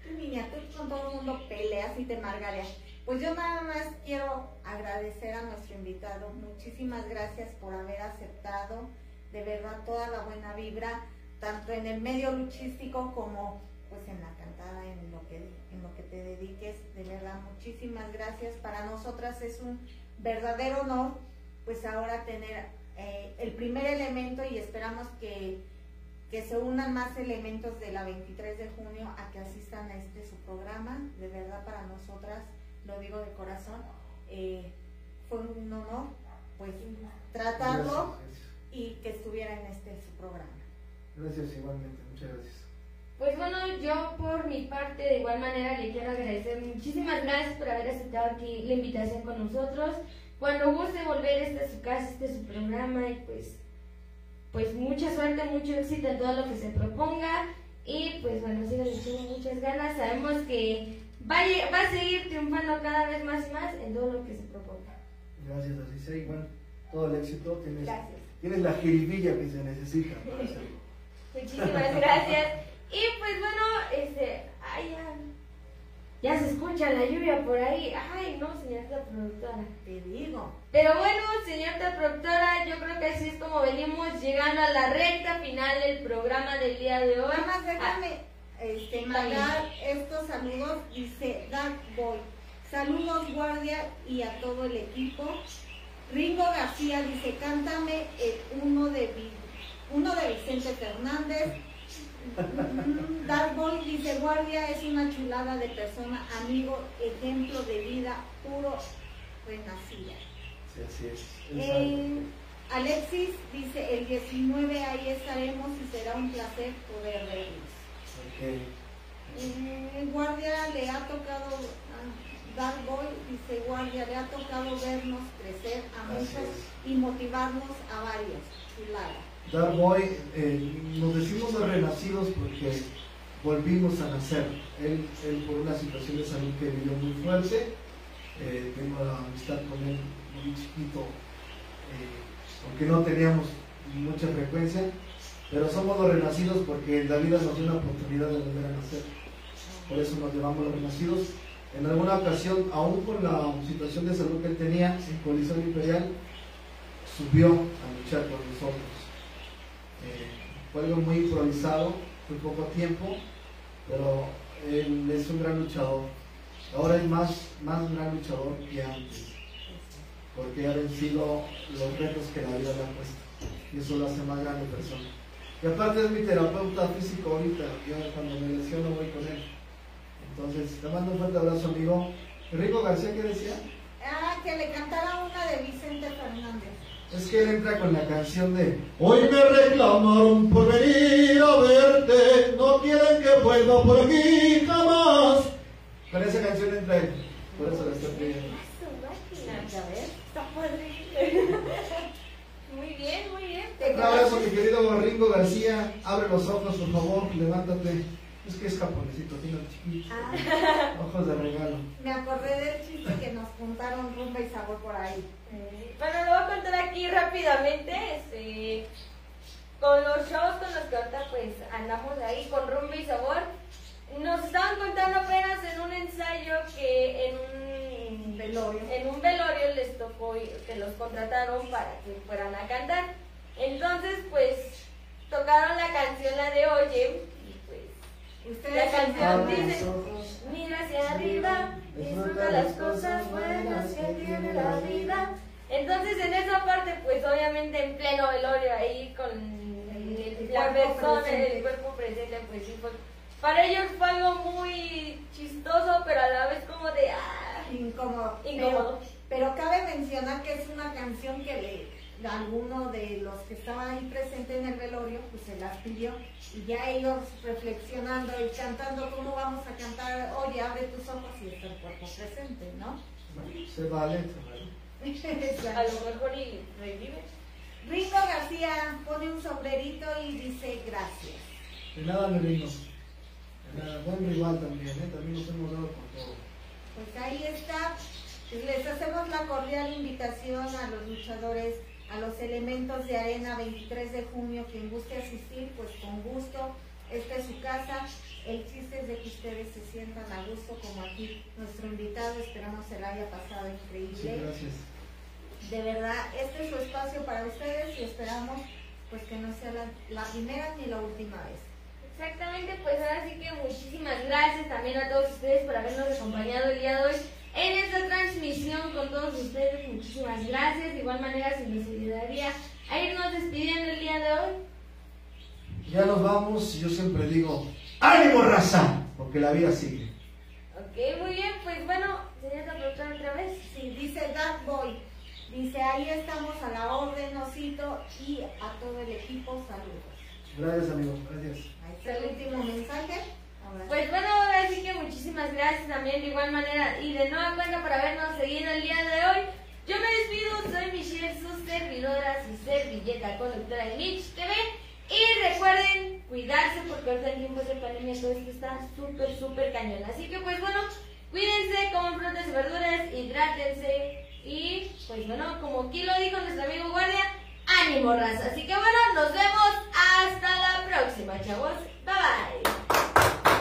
Speaker 1: Tú, niña, tú con todo el mundo peleas y te margaleas. Pues yo nada más quiero agradecer a nuestro invitado. Muchísimas gracias por haber aceptado de verdad toda la buena vibra, tanto en el medio luchístico como pues en la cantada, en lo que, en lo que te dediques. De verdad, muchísimas gracias. Para nosotras es un verdadero honor pues ahora tener eh, el primer elemento y esperamos que que se unan más elementos de la 23 de junio a que asistan a este su programa. De verdad para nosotras, lo digo de corazón, eh, fue un honor pues tratarlo
Speaker 3: Gracias,
Speaker 1: y que estuviera en este su programa.
Speaker 3: Gracias igualmente, muchas gracias.
Speaker 2: Pues bueno, yo por mi parte de igual manera le quiero agradecer muchísimas gracias por haber aceptado aquí la invitación con nosotros. Cuando guste volver, este es su casa, este es su programa y pues, pues mucha suerte, mucho éxito en todo lo que se proponga y pues bueno, sigan echando muchas ganas. Sabemos que va a, va a seguir triunfando cada vez más y más en todo lo que se proponga.
Speaker 3: Gracias, así sea. Igual, todo el éxito. Tienes,
Speaker 1: Gracias.
Speaker 3: tienes la jiribilla que se necesita para hacerlo. [laughs]
Speaker 2: Muchísimas gracias. Y pues bueno, este, ay, ya, ya se escucha la lluvia por ahí. Ay, no, señorita productora.
Speaker 1: Te digo.
Speaker 2: Pero bueno, señorita productora, yo creo que así es como venimos llegando a la recta final del programa del día de hoy.
Speaker 1: Nada más déjame este,
Speaker 2: Está
Speaker 1: mandar estos saludos. Dice Dark Boy. Saludos guardia y a todo el equipo. Ringo García dice, cántame el uno de, uno de Vicente Fernández. Mm, Dark Boy dice, guardia es una chulada de persona, amigo, ejemplo de vida, puro renacida.
Speaker 3: Sí, así es.
Speaker 1: Eh, Alexis dice, el 19 ahí estaremos y será un placer poder verlos.
Speaker 3: sabe. Ok.
Speaker 1: Eh, guardia le ha tocado, ah, Dark Boy dice, Guardia le ha tocado vernos crecer a muchos y motivarnos a varios. Chulada.
Speaker 3: Dark Boy, eh, nos decimos renacidos porque volvimos a nacer. Él, por una situación de salud que vivió muy fuerte, eh, tengo la amistad con él muy chiquito, eh, aunque no teníamos mucha frecuencia, pero somos los renacidos porque la vida nos dio una oportunidad de volver a nacer. Por eso nos llevamos los renacidos. En alguna ocasión, aún con la situación de salud que él tenía en colisión imperial, subió a luchar con nosotros. Eh, fue algo muy improvisado, fue poco tiempo, pero él es un gran luchador. Ahora es más, más gran luchador que antes, porque ha vencido los retos que la vida le ha puesto. Y eso lo hace más grande persona. Y aparte es mi terapeuta físico ahorita, yo cuando me lesiono voy con él. Entonces, te mando un fuerte abrazo, amigo. Enrico García, ¿qué decía?
Speaker 1: Ah, que le cantara una de Vicente Fernández.
Speaker 3: Es que él entra con la canción de
Speaker 4: Hoy me reclamaron por venir a verte, no quieren que vuelva por aquí jamás.
Speaker 3: Con esa canción entra él. Por eso la estoy pidiendo.
Speaker 2: Muy bien, muy bien.
Speaker 3: Un abrazo, mi querido Ringo García. Abre los ojos, por favor, levántate. Es que es japonesito, tiene chiquitos.
Speaker 1: Ah,
Speaker 3: Ojos de regalo.
Speaker 1: me acordé del chiste que nos contaron rumba y sabor por ahí.
Speaker 2: Eh, Bueno, lo voy a contar aquí rápidamente. Este, con los shows con los que ahorita pues andamos ahí con rumba y sabor. Nos estaban contando apenas en un ensayo que en un
Speaker 1: Velorio.
Speaker 2: en un velorio les tocó y- que los contrataron para que fueran a cantar. Entonces, pues tocaron la canción la de Oye la canción dice. Mira hacia arriba, disfruta las cosas buenas que tiene la vida. Entonces en esa parte, pues obviamente en pleno velorio ahí con el- la persona, el cuerpo presente, pues sí fue. Para ellos fue algo muy chistoso, pero a la vez como de ah,
Speaker 1: Incómodo.
Speaker 2: Incómodo.
Speaker 1: Pero, pero cabe mencionar que es una canción que le, alguno de los que estaban ahí presentes en el velorio, pues se las pidió. Y ya ellos reflexionando y cantando, ¿cómo vamos a cantar? Oye, abre tus ojos y está el cuerpo presente, ¿no?
Speaker 3: Se vale, se vale.
Speaker 2: a lo mejor y revive.
Speaker 1: Ringo García pone un sombrerito y dice gracias.
Speaker 3: De nada, mi Ringo. De nada. Buen rival también, ¿eh? También nos hemos dado con todo.
Speaker 1: Pues ahí está. Les hacemos la cordial invitación a los luchadores, a los elementos de arena 23 de junio. Quien guste asistir, pues con gusto. Esta es su casa. El chiste es de que ustedes se sientan a gusto como aquí. Nuestro invitado, esperamos se la haya pasado
Speaker 3: Sí,
Speaker 1: increíble.
Speaker 3: gracias.
Speaker 1: De verdad, este es su espacio para ustedes y esperamos pues que no sea la, la primera ni la última vez.
Speaker 2: Exactamente, pues ahora sí que muchísimas gracias también a todos ustedes por habernos acompañado el día de hoy en esta transmisión con todos ustedes. Muchísimas gracias. De igual manera se nos ayudaría a irnos despidiendo el día de hoy.
Speaker 3: Ya nos vamos y yo siempre digo, ¡ánimo, raza! Porque la vida sigue.
Speaker 2: Ok, muy bien, pues bueno, señorita productora otra vez.
Speaker 1: Sí, dice Dark Boy. Dice, ahí estamos a la orden, Osito, y a todo el equipo, saludos.
Speaker 3: Gracias, amigo. Gracias.
Speaker 1: Ahí está el último mensaje.
Speaker 2: Pues bueno, ahora sí que muchísimas gracias también de igual manera y de nueva cuenta por habernos seguido el día de hoy. Yo me despido, soy Michelle, su servidora, su servilleta conductora de Mitch TV. Y recuerden cuidarse porque ahorita en tiempos de pandemia todo esto está súper, súper cañón. Así que pues bueno, cuídense, coman frutas y verduras, hidrátense. Y pues bueno, como aquí lo dijo nuestro amigo Guardia, ánimo raza. Así que bueno, nos vemos hasta la próxima, chavos. Bye bye.